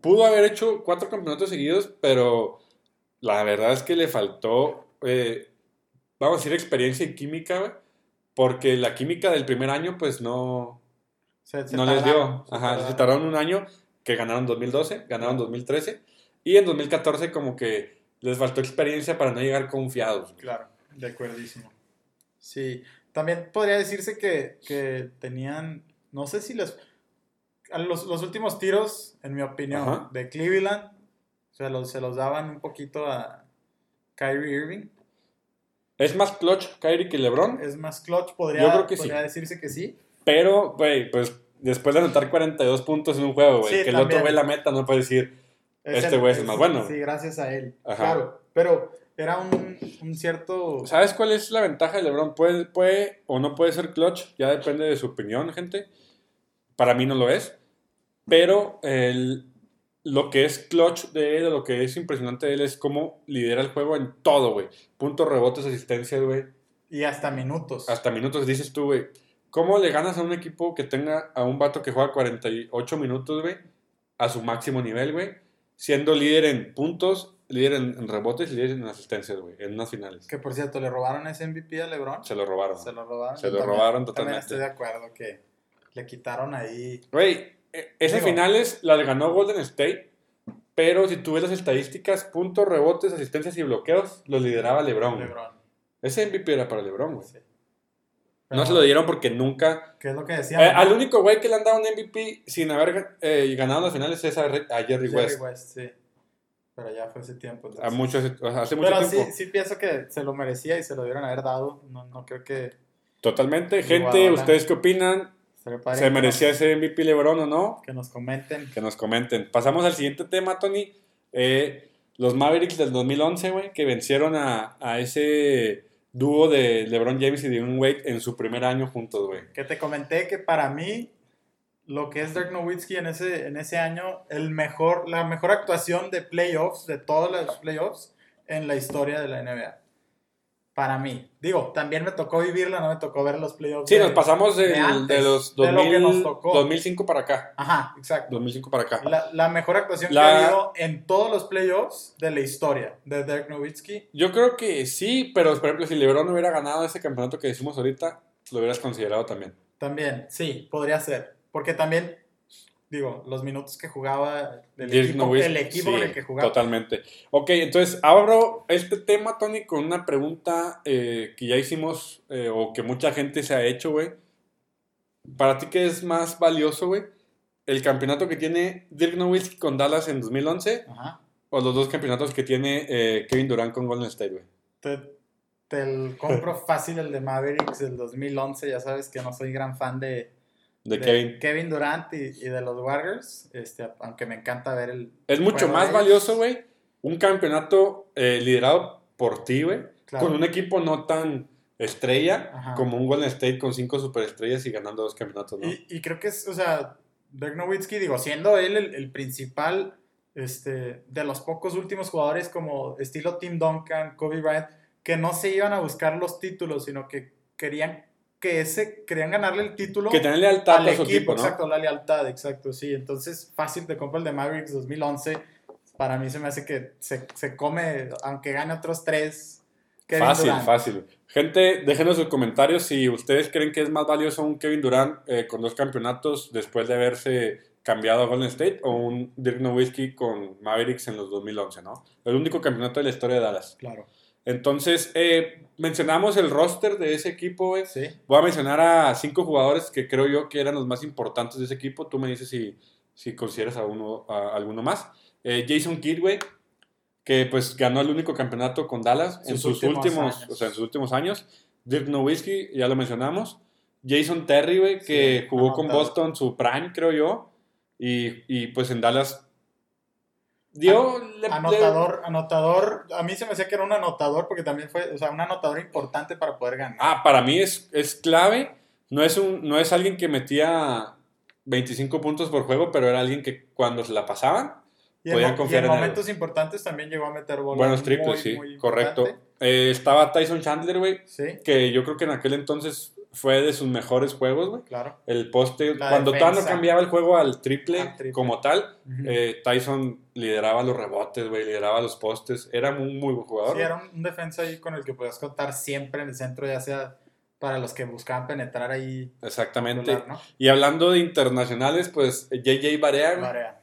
Speaker 1: pudo haber hecho cuatro campeonatos seguidos, pero la verdad es que le faltó, eh, vamos a decir, experiencia y química. Porque la química del primer año, pues no,
Speaker 2: Se, se
Speaker 1: no les dio.
Speaker 2: se
Speaker 1: Ajá, se
Speaker 2: tardaron.
Speaker 1: un año que ganaron 2012, ganaron 2013 y en 2014 como que les faltó experiencia para no llegar confiados.
Speaker 2: Claro, de acuerdísimo. Sí, también podría decirse que, que tenían, no sé si les... Los, los últimos tiros, en mi opinión,
Speaker 1: Ajá.
Speaker 2: de Cleveland, se los, se los daban un poquito a Kyrie Irving.
Speaker 1: Es más clutch Kyrie que LeBron,
Speaker 2: Es más clutch, podría,
Speaker 1: Yo creo que sí.
Speaker 2: decirse que sí.
Speaker 1: pero, güey, pues después de anotar 42 puntos en un juego, güey,
Speaker 2: Sí,
Speaker 1: que el
Speaker 2: también.
Speaker 1: otro ve la meta, no puede decir,
Speaker 2: Es
Speaker 1: Este güey es el más bueno.
Speaker 2: Sí, gracias a él.
Speaker 1: Ajá.
Speaker 2: Claro, pero era un, un cierto...
Speaker 1: ¿Sabes cuál es la ventaja de LeBron? Puede, puede o no puede ser clutch, ya depende de su opinión, gente. Para mí no lo es. Pero el- lo que es clutch de él, lo que es impresionante de él, es cómo lidera el juego en todo, güey. Puntos, rebotes, asistencias, güey.
Speaker 2: Y hasta minutos.
Speaker 1: Hasta minutos, dices tú, güey. ¿Cómo le ganas a un equipo que tenga a un vato que juega 48 minutos, güey? A su máximo nivel, güey. Siendo líder en puntos, líder en, rebotes y líder en asistencias, güey. En unas finales.
Speaker 2: Que por cierto, ¿le robaron ese MVP a LeBron?
Speaker 1: Se lo robaron.
Speaker 2: Se lo robaron.
Speaker 1: Se lo
Speaker 2: también-
Speaker 1: robaron
Speaker 2: También
Speaker 1: totalmente.
Speaker 2: estoy de acuerdo que le quitaron ahí.
Speaker 1: Güey, e- ese
Speaker 2: Digo-
Speaker 1: finales la ganó Golden State, pero si tú ves las estadísticas, puntos, rebotes, asistencias y bloqueos, los lideraba LeBron.
Speaker 2: LeBron.
Speaker 1: Ese MVP era para LeBron, güey.
Speaker 2: Sí.
Speaker 1: No se lo dieron porque nunca...
Speaker 2: ¿Qué es lo que
Speaker 1: Eh,
Speaker 2: decía?
Speaker 1: al único güey que le han dado un MVP sin haber eh, ganado las finales es a, a Jerry, West.
Speaker 2: sí. Pero ya fue ese tiempo.
Speaker 1: A
Speaker 2: entonces.
Speaker 1: muchos, o sea, hace mucho
Speaker 2: Pero sí,
Speaker 1: tiempo.
Speaker 2: sí pienso que se lo merecía y se lo dieron haber dado. No, no creo que
Speaker 1: Totalmente. Gente. ¿ustedes qué opinan?
Speaker 2: Padre
Speaker 1: ¿Se merecía
Speaker 2: nos-
Speaker 1: ese MVP LeBron o no?
Speaker 2: Que nos comenten.
Speaker 1: Que nos comenten. Pasamos al siguiente tema, Tony. Eh, los Mavericks del 2011, güey, que vencieron a, a ese dúo de LeBron James y Dwayne Wade en su primer año juntos, güey.
Speaker 2: Que te comenté que para mí lo que es Dirk Nowitzki en ese, en ese año, el mejor, la mejor actuación de playoffs, de todos los playoffs en la historia de la NBA. Para mí. Digo, también me tocó vivirla, no me tocó ver los playoffs.
Speaker 1: Sí,
Speaker 2: de-
Speaker 1: nos pasamos
Speaker 2: de
Speaker 1: de,
Speaker 2: antes,
Speaker 1: los
Speaker 2: de lo que
Speaker 1: 2000,
Speaker 2: nos tocó.
Speaker 1: 2005 para acá.
Speaker 2: Ajá, exacto.
Speaker 1: 2005 para acá.
Speaker 2: La, la mejor actuación
Speaker 1: La-
Speaker 2: que ha habido en todos los playoffs de la historia de Dirk Nowitzki.
Speaker 1: Yo creo que sí, pero por ejemplo, si LeBron hubiera ganado ese campeonato que decimos ahorita, lo hubieras considerado también.
Speaker 2: También, sí, podría ser. Porque también, digo, los minutos que jugaba, el
Speaker 1: Dirk
Speaker 2: equipo,
Speaker 1: Nowitzki,
Speaker 2: el equipo
Speaker 1: sí,
Speaker 2: con el que jugaba.
Speaker 1: Totalmente. Ok, entonces abro este tema, Tony, con una pregunta eh, que ya hicimos eh, o que mucha gente se ha hecho, güey. ¿Para ti qué es más valioso, güey? ¿El campeonato que tiene Dirk Nowitzki con Dallas en 2011
Speaker 2: Ajá.
Speaker 1: o los dos campeonatos que tiene eh, Kevin Durant con Golden State, güey?
Speaker 2: Te, te el compro fácil el de Mavericks del 2011. Ya sabes que no soy gran fan de,
Speaker 1: De Kevin.
Speaker 2: Durant y, y de los Warriors. Este, aunque me encanta ver el.
Speaker 1: Es mucho más valioso, güey, un campeonato eh, liderado por ti, güey,
Speaker 2: Claro.
Speaker 1: con un equipo no tan estrella
Speaker 2: Ajá.
Speaker 1: como un Golden State con cinco superestrellas y ganando dos campeonatos, ¿no?
Speaker 2: Y, y creo que es, o sea, Dirk Nowitzki, digo, siendo él el, el principal este, de los pocos últimos jugadores como estilo Tim Duncan, Kobe Bryant, que no se iban a buscar los títulos, sino que querían que ese, querían ganarle el título
Speaker 1: que tener lealtad
Speaker 2: al
Speaker 1: a
Speaker 2: equipo,
Speaker 1: ¿no?
Speaker 2: exacto, la lealtad, exacto, sí. Entonces, fácil te compra el de Mavericks 2011. Para mí se me hace que se, se come, aunque gane otros tres. Kevin
Speaker 1: fácil,
Speaker 2: Durant.
Speaker 1: fácil. Gente, déjenos sus comentarios si ustedes creen que es más valioso un Kevin Durant eh, con dos campeonatos después de haberse cambiado a Golden State o un Dirk Nowitzki con Mavericks en los 2011, ¿no? El único campeonato de la historia de Dallas.
Speaker 2: Claro.
Speaker 1: Entonces, eh, mencionamos el roster de ese equipo, güey.
Speaker 2: Sí.
Speaker 1: Voy a mencionar a cinco jugadores que creo yo que eran los más importantes de ese equipo. Tú me dices si, si consideras a uno, a alguno más. Eh, Jason Kidd, güey, que pues ganó el único campeonato con Dallas en
Speaker 2: Sus últimos
Speaker 1: o sea, en sus últimos años. Dirk Nowitzki, ya lo mencionamos. Jason Terry, güey, que
Speaker 2: Sí,
Speaker 1: jugó con. Boston su prime, creo yo. Y, y, pues en Dallas dio... le-
Speaker 2: Anotador, anotador, a mí se me hacía que era un anotador porque también fue, o sea, un anotador importante para poder ganar.
Speaker 1: Ah, para mí es, es clave. No es, un, no es alguien que metía 25 puntos por juego, pero era alguien que cuando se la pasaban,
Speaker 2: Y en,
Speaker 1: podían
Speaker 2: y
Speaker 1: confiar
Speaker 2: en
Speaker 1: en
Speaker 2: momentos importantes también llegó a meter bola.
Speaker 1: Buenos
Speaker 2: muy,
Speaker 1: triples, sí,
Speaker 2: muy
Speaker 1: correcto. Eh, estaba Tyson Chandler, güey,
Speaker 2: Sí,
Speaker 1: que yo creo que en aquel entonces fue de sus mejores juegos, güey.
Speaker 2: claro.
Speaker 1: El poste,
Speaker 2: La
Speaker 1: cuando todavía no
Speaker 2: defensa.
Speaker 1: cambiaba el juego al triple,
Speaker 2: Al triple.
Speaker 1: como tal, eh, Tyson lideraba los rebotes, güey, lideraba los postes. Era un muy buen jugador.
Speaker 2: Sí, era un, defensa ahí con el que podías contar siempre en el centro, ya sea para los que buscaban penetrar ahí.
Speaker 1: Exactamente.
Speaker 2: popular, ¿no?
Speaker 1: Y hablando de internacionales, pues JJ Barea.
Speaker 2: Barea.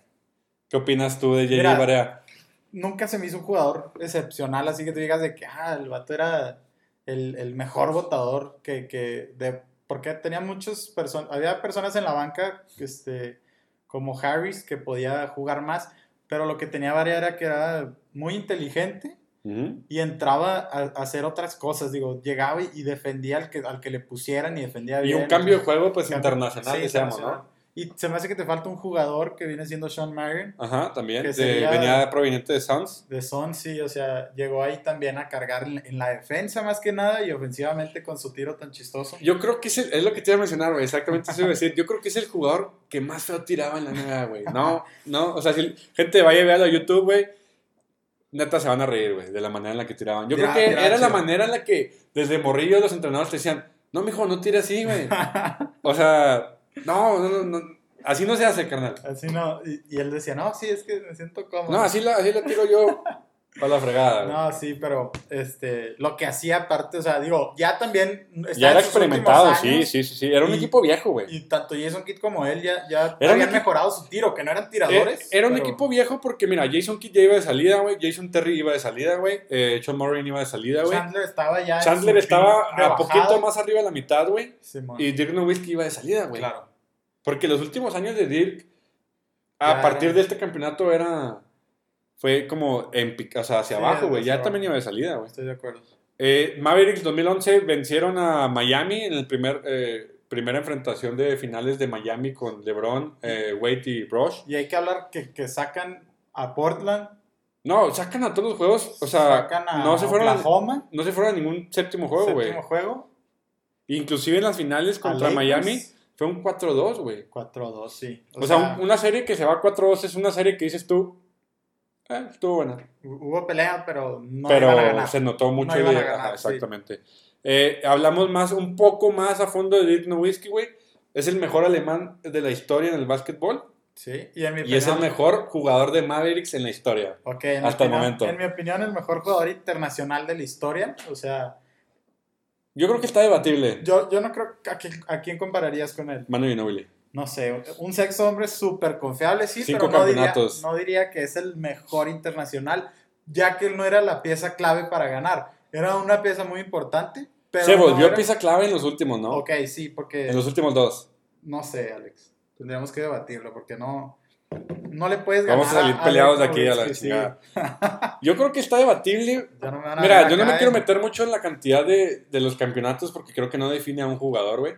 Speaker 1: ¿Qué opinas tú de JJ
Speaker 2: Mira,
Speaker 1: Barea?
Speaker 2: Nunca se me hizo un jugador excepcional, así que tú digas de que ah, el vato era el, el mejor votador que, que de, porque tenía muchas personas, había personas en la banca este, como Harris que podía jugar más, pero lo que tenía Barea era que era muy inteligente y entraba a, a hacer otras cosas, digo, llegaba y, y defendía al que, al que le pusieran y defendía
Speaker 1: Y
Speaker 2: bien.
Speaker 1: un cambio de juego, pues internacional,
Speaker 2: sí, internacional.
Speaker 1: ¿no?
Speaker 2: Y se me hace que te falta un jugador que viene siendo Sean Marion.
Speaker 1: Ajá, también.
Speaker 2: Que
Speaker 1: de-
Speaker 2: sería-
Speaker 1: venía proveniente de Suns.
Speaker 2: De Son, sí, o sea, llegó ahí también a cargar en, en la defensa más que nada y ofensivamente con su tiro tan chistoso.
Speaker 1: Yo creo que es, el- es lo que te iba a mencionar, güey. Exactamente eso iba a decir. Yo creo que es el jugador que más feo tiraba en la NBA, güey. No, no. O sea, si gente vaya a verlo a YouTube, güey, neta se van a reír, güey, de la manera en la que tiraban. Yo creo que era la manera en la que desde morrillo los entrenadores te decían, no, mijo, no tire así, güey. O sea, no, no, no, no, así no se hace, carnal.
Speaker 2: Así no, y, y él decía, no, sí, es que me siento cómodo.
Speaker 1: No, así la, así la tiro yo a la fregada.
Speaker 2: No, sí, pero este, lo que hacía aparte, o sea, digo, ya también.
Speaker 1: ya era experimentado, sí,
Speaker 2: años,
Speaker 1: sí, sí, sí. Era un
Speaker 2: y-
Speaker 1: equipo viejo, güey.
Speaker 2: Y tanto Jason Kidd como él ya, ya habían
Speaker 1: equipo-
Speaker 2: mejorado su tiro, que no eran
Speaker 1: Eh,
Speaker 2: tiradores.
Speaker 1: Era un
Speaker 2: pero-
Speaker 1: equipo viejo porque, mira, Jason Kidd ya iba de salida, güey. Jason Terry iba de salida, güey. Eh, Sean Moran iba de salida, güey.
Speaker 2: Chandler estaba ya.
Speaker 1: Chandler estaba a poquito más arriba de la mitad, güey. Y Dirk Nowitzki iba de salida, güey.
Speaker 2: Claro.
Speaker 1: Porque los últimos años de Dirk, a
Speaker 2: Ya
Speaker 1: partir
Speaker 2: era-
Speaker 1: de este campeonato, era. Fue como en, o sea, hacia
Speaker 2: Sí,
Speaker 1: abajo, güey. Ya también iba de salida, güey.
Speaker 2: Estoy de acuerdo.
Speaker 1: Eh, Mavericks 2011 vencieron a Miami en el primer. eh, primera enfrentación de finales de Miami con LeBron, eh, Wade y Rush.
Speaker 2: Y hay que hablar que, que sacan a Portland,
Speaker 1: No, sacan a todos los juegos. O sea,
Speaker 2: sacan a
Speaker 1: no se fueron.
Speaker 2: Oklahoma,
Speaker 1: No se fueron a ningún séptimo juego, güey.
Speaker 2: séptimo juego.
Speaker 1: Inclusive en las finales
Speaker 2: a
Speaker 1: contra Miami fue un 4-2, güey.
Speaker 2: 4-2, sí.
Speaker 1: O, sea, un- una serie que se va 4-2 es una serie que dices tú, eh, estuvo buena.
Speaker 2: hubo pelea, pero no iban a
Speaker 1: pero
Speaker 2: ganar.
Speaker 1: se notó mucho.
Speaker 2: No iban
Speaker 1: de-
Speaker 2: a ganar,
Speaker 1: ajá,
Speaker 2: sí.
Speaker 1: exactamente. Eh, hablamos más, un poco más a fondo de Dirk Nowitzki, güey. Es el mejor alemán de la historia en el básquetbol
Speaker 2: Sí, y en mi
Speaker 1: y es el mejor jugador de Mavericks en la historia.
Speaker 2: Ok, en mi
Speaker 1: hasta el
Speaker 2: opinión-
Speaker 1: momento.
Speaker 2: En mi opinión, el mejor jugador internacional de la historia. O sea,
Speaker 1: Yo creo que está debatible.
Speaker 2: yo, yo no creo a, quién- a quién compararías con él.
Speaker 1: Manu Ginobili.
Speaker 2: No sé, un sexto hombre súper confiable, sí,
Speaker 1: Cinco
Speaker 2: pero no diría, no diría que es el mejor internacional, ya que él no era la pieza clave para ganar. Era una pieza muy importante, pero
Speaker 1: se
Speaker 2: no
Speaker 1: volvió
Speaker 2: era-
Speaker 1: pieza clave en los últimos, ¿no?
Speaker 2: Ok, sí, porque
Speaker 1: En los últimos dos.
Speaker 2: no sé, Alex. Tendríamos que debatirlo porque no, no le puedes ganar.
Speaker 1: Vamos a salir
Speaker 2: a
Speaker 1: peleados de aquí a la
Speaker 2: sí.
Speaker 1: chingada. Yo creo que está debatible.
Speaker 2: Ya no me van a
Speaker 1: Mira, yo no me quiero meter mucho en la cantidad de, de los campeonatos porque creo que no define a un jugador, güey.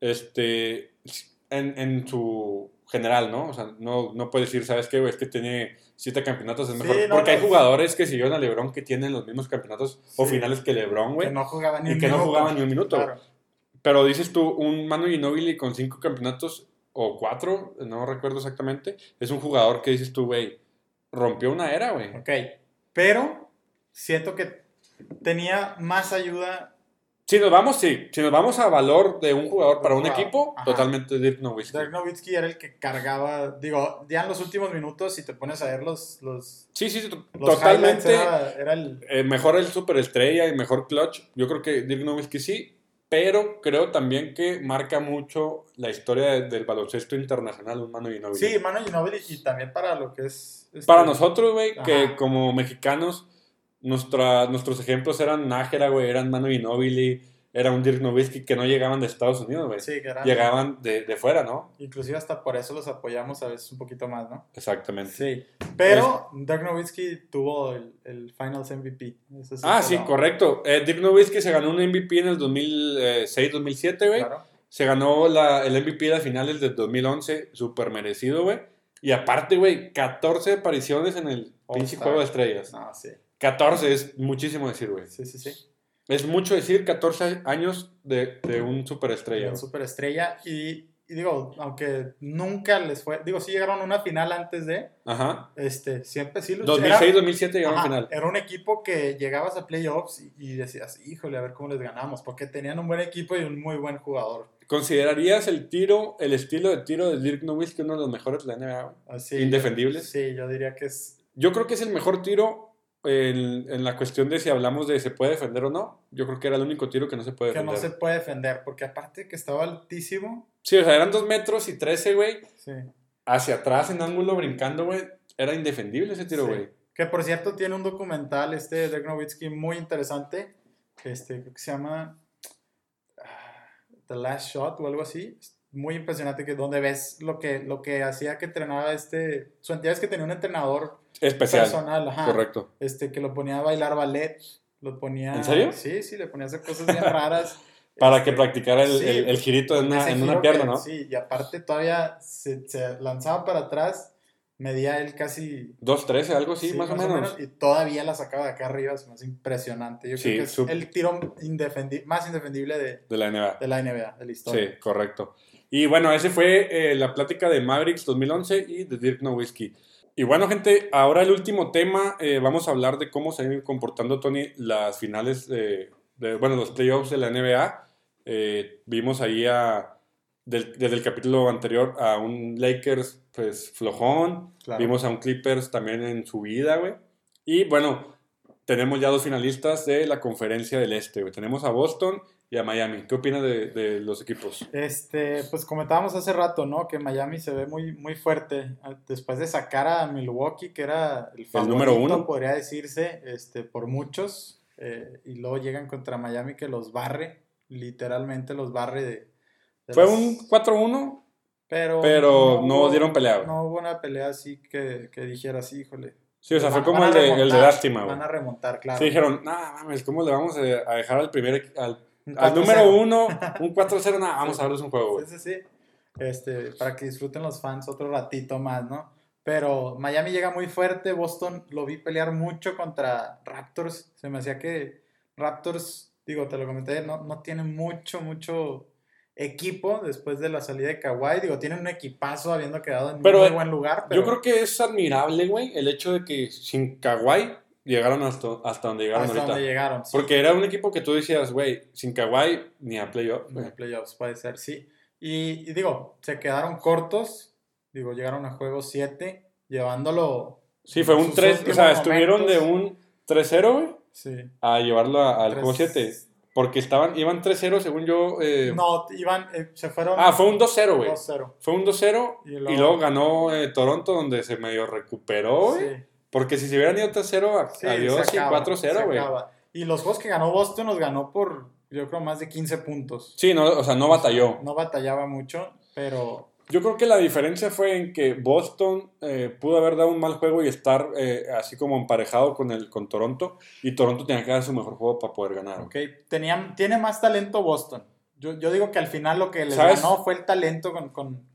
Speaker 1: Este, en, en su general, ¿no? O sea, no, no puedes decir, ¿sabes qué? Es que tiene siete campeonatos, es
Speaker 2: Sí,
Speaker 1: mejor.
Speaker 2: no,
Speaker 1: porque hay jugadores que siguieron a LeBron que tienen los mismos campeonatos o finales que LeBron, güey.
Speaker 2: Que no jugaba ni
Speaker 1: y
Speaker 2: un
Speaker 1: que no jugaban ni un minuto.
Speaker 2: Claro.
Speaker 1: Pero dices tú, un Manu Ginobili con cinco campeonatos o cuatro, no recuerdo exactamente, es un jugador que dices tú, güey, rompió una era, güey.
Speaker 2: Ok, pero siento que tenía más ayuda.
Speaker 1: Si nos vamos, sí. Si nos vamos a valor de un jugador para
Speaker 2: Un jugador,
Speaker 1: equipo,
Speaker 2: ajá.
Speaker 1: totalmente Dirk Nowitzki.
Speaker 2: Dirk Nowitzki era el que cargaba, digo, ya en los últimos minutos, si te pones a ver los, los,
Speaker 1: Sí, sí,
Speaker 2: los
Speaker 1: totalmente.
Speaker 2: era, era el...
Speaker 1: eh, mejor el superestrella y mejor clutch. Yo creo que Dirk Nowitzki sí. Pero creo también que marca mucho la historia de- del baloncesto internacional, un Manu Ginobili.
Speaker 2: Sí, Manu Ginobili y también para lo que es... este,
Speaker 1: Para nosotros, güey, que como mexicanos, nuestra, nuestros ejemplos eran Nájera, güey, eran Manu Ginobili, era un Dirk Nowitzki que no llegaban de Estados Unidos, güey.
Speaker 2: Sí, que eran...
Speaker 1: Llegaban de, de fuera, ¿no?
Speaker 2: Inclusive hasta por eso los apoyamos a veces un poquito más, ¿no?
Speaker 1: Exactamente.
Speaker 2: Sí, pero Dirk Nowitzki tuvo el, el Finals MVP. Eso sí
Speaker 1: Ah, sí,
Speaker 2: lo-
Speaker 1: correcto. Eh, Dirk Nowitzki se ganó un MVP en el 2006-2007, güey.
Speaker 2: Claro.
Speaker 1: Se ganó la, el MVP de las finales del 2011, súper merecido, güey. Y aparte, güey, 14 apariciones en el pinche juego de estrellas.
Speaker 2: No, sí,
Speaker 1: 14 es muchísimo decir, güey.
Speaker 2: sí, sí, sí.
Speaker 1: Es mucho decir 14 años de, de un superestrella.
Speaker 2: Una
Speaker 1: güey.
Speaker 2: superestrella. Y, y digo, aunque nunca les fue, digo, sí llegaron a una final antes de,
Speaker 1: Ajá.
Speaker 2: este, siempre sí.
Speaker 1: 2006, 2007 llegaron a final.
Speaker 2: Era un equipo que llegabas a playoffs y, y decías, híjole, a ver cómo les ganamos, porque tenían un buen equipo y un muy buen jugador.
Speaker 1: ¿Considerarías el tiro, el estilo de tiro de Dirk Nowitzki uno de los mejores de la NBA?
Speaker 2: Así,
Speaker 1: Indefendibles.
Speaker 2: Sí, yo diría que es.
Speaker 1: Yo creo que es el mejor tiro en, en la cuestión de si hablamos de se puede defender o no. Yo creo que era el único tiro que no se puede
Speaker 2: Que no
Speaker 1: defender.
Speaker 2: se puede defender, porque aparte que estaba altísimo,
Speaker 1: Sí, o sea, eran dos metros y 13, güey.
Speaker 2: sí.
Speaker 1: Hacia atrás en ángulo brincando, güey. Era indefendible ese tiro,
Speaker 2: Sí.
Speaker 1: güey.
Speaker 2: Que por cierto tiene un documental, este de Dirk Nowitzki, muy interesante. Este, creo que se llama ah, The Last Shot o algo así. Muy impresionante que donde ves lo que, lo que hacía que entrenaba este. Su entidad es que tenía un entrenador
Speaker 1: Especial.
Speaker 2: personal, ajá,
Speaker 1: Correcto.
Speaker 2: este, que lo ponía a bailar ballet. Lo ponía.
Speaker 1: ¿En serio?
Speaker 2: Sí, sí, le ponía a hacer cosas bien raras.
Speaker 1: Para
Speaker 2: Este,
Speaker 1: que practicara el,
Speaker 2: sí,
Speaker 1: el- el girito en una, en una pierna,
Speaker 2: que-
Speaker 1: ¿no?
Speaker 2: Sí, y aparte todavía se, se lanzaba para atrás, medía él casi
Speaker 1: 2.13, algo así,
Speaker 2: Sí,
Speaker 1: más, o menos.
Speaker 2: Y todavía la sacaba de acá arriba, me hace impresionante. Yo
Speaker 1: Sí,
Speaker 2: creo que es el tiro indefendi- más indefendible de,
Speaker 1: De la NBA.
Speaker 2: de la NBA, de la historia.
Speaker 1: Sí, correcto. Y bueno, ese fue eh, la plática de Mavericks 2011 y de Dirk Nowitzki. Y bueno, gente, ahora el último tema, eh, vamos a hablar de cómo se han ido comportando, Tony, las finales, de, de- bueno, los playoffs de la NBA. Eh, vimos ahí a, del- desde el capítulo anterior a un Lakers, pues, flojón.
Speaker 2: Claro.
Speaker 1: Vimos a un Clippers también en su vida, güey. Y bueno, tenemos ya dos finalistas de la conferencia del Este, güey. Tenemos a Boston y a Miami. ¿Qué opinas de, de los equipos?
Speaker 2: Este, pues comentábamos hace rato, ¿no? Que Miami se ve muy, muy fuerte. ah, Después de sacar a Milwaukee, que era el, favorito,
Speaker 1: número uno.
Speaker 2: podría decirse, este, por muchos. eh, y luego llegan contra Miami que los barre, literalmente los barre de. de
Speaker 1: Fue un 4-1,
Speaker 2: Pero,
Speaker 1: pero no dieron pelea.
Speaker 2: No hubo una pelea así que, que dijeras, híjole.
Speaker 1: Sí, o sea, fue como el de, el de lástima, güey.
Speaker 2: Van a remontar, claro.
Speaker 1: Sí, dijeron, nah, mames, ¿cómo le vamos a dejar al primer, al, al
Speaker 2: 4-0.
Speaker 1: número uno, un 4-0? Nah, vamos
Speaker 2: Sí.
Speaker 1: a darles un juego, güey.
Speaker 2: Sí, sí, sí. Este, para que disfruten los fans otro ratito más, ¿no? Pero Miami llega muy fuerte. Boston lo vi pelear mucho contra Raptors. Se me hacía que Raptors, digo, te lo comenté, no, no tienen mucho, mucho equipo después de la salida de Kawhi. Digo, tienen un equipazo habiendo quedado en
Speaker 1: Pero,
Speaker 2: muy buen lugar. Pero
Speaker 1: Yo creo que es admirable, güey, el hecho de que sin Kawhi llegaron hasta, hasta donde llegaron
Speaker 2: hasta
Speaker 1: ahorita.
Speaker 2: donde llegaron. sí.
Speaker 1: Porque era un equipo que tú decías, güey, sin Kawhi ni a playoff,
Speaker 2: En
Speaker 1: güey.
Speaker 2: playoffs, puede ser, sí. Y, y digo, se quedaron cortos. Digo, llegaron a juego 7, llevándolo.
Speaker 1: Sí, fue un
Speaker 2: sus
Speaker 1: 3, o sea, estuvieron de
Speaker 2: momentos.
Speaker 1: un 3-0, güey,
Speaker 2: Sí.
Speaker 1: a llevarlo a- al juego
Speaker 2: Tres-
Speaker 1: 7. Porque estaban, iban 3-0, según yo. eh,
Speaker 2: No, iban, eh, se fueron.
Speaker 1: ah, fue un 2-0, güey.
Speaker 2: 2-0.
Speaker 1: Fue un 2-0
Speaker 2: Y
Speaker 1: y
Speaker 2: luego-
Speaker 1: luego, ganó eh, Toronto, donde se medio recuperó, güey.
Speaker 2: Sí,
Speaker 1: Porque si se hubieran ido 3-0, a-
Speaker 2: sí,
Speaker 1: adiós y
Speaker 2: acaba,
Speaker 1: 4-0,
Speaker 2: se
Speaker 1: güey.
Speaker 2: Y los juegos que ganó Boston los ganó por, yo creo, más de 15 puntos.
Speaker 1: Sí, no, o sea, no batalló.
Speaker 2: No batallaba mucho, pero
Speaker 1: Yo creo que la diferencia fue en que Boston eh, pudo haber dado un mal juego y estar eh, así como emparejado con, el, con Toronto. Y Toronto tenía que dar su mejor juego para poder ganar.
Speaker 2: ok, tenían, tiene más talento Boston. Yo, yo digo que al final lo que les
Speaker 1: ¿Sabes?
Speaker 2: ganó fue el talento con, con,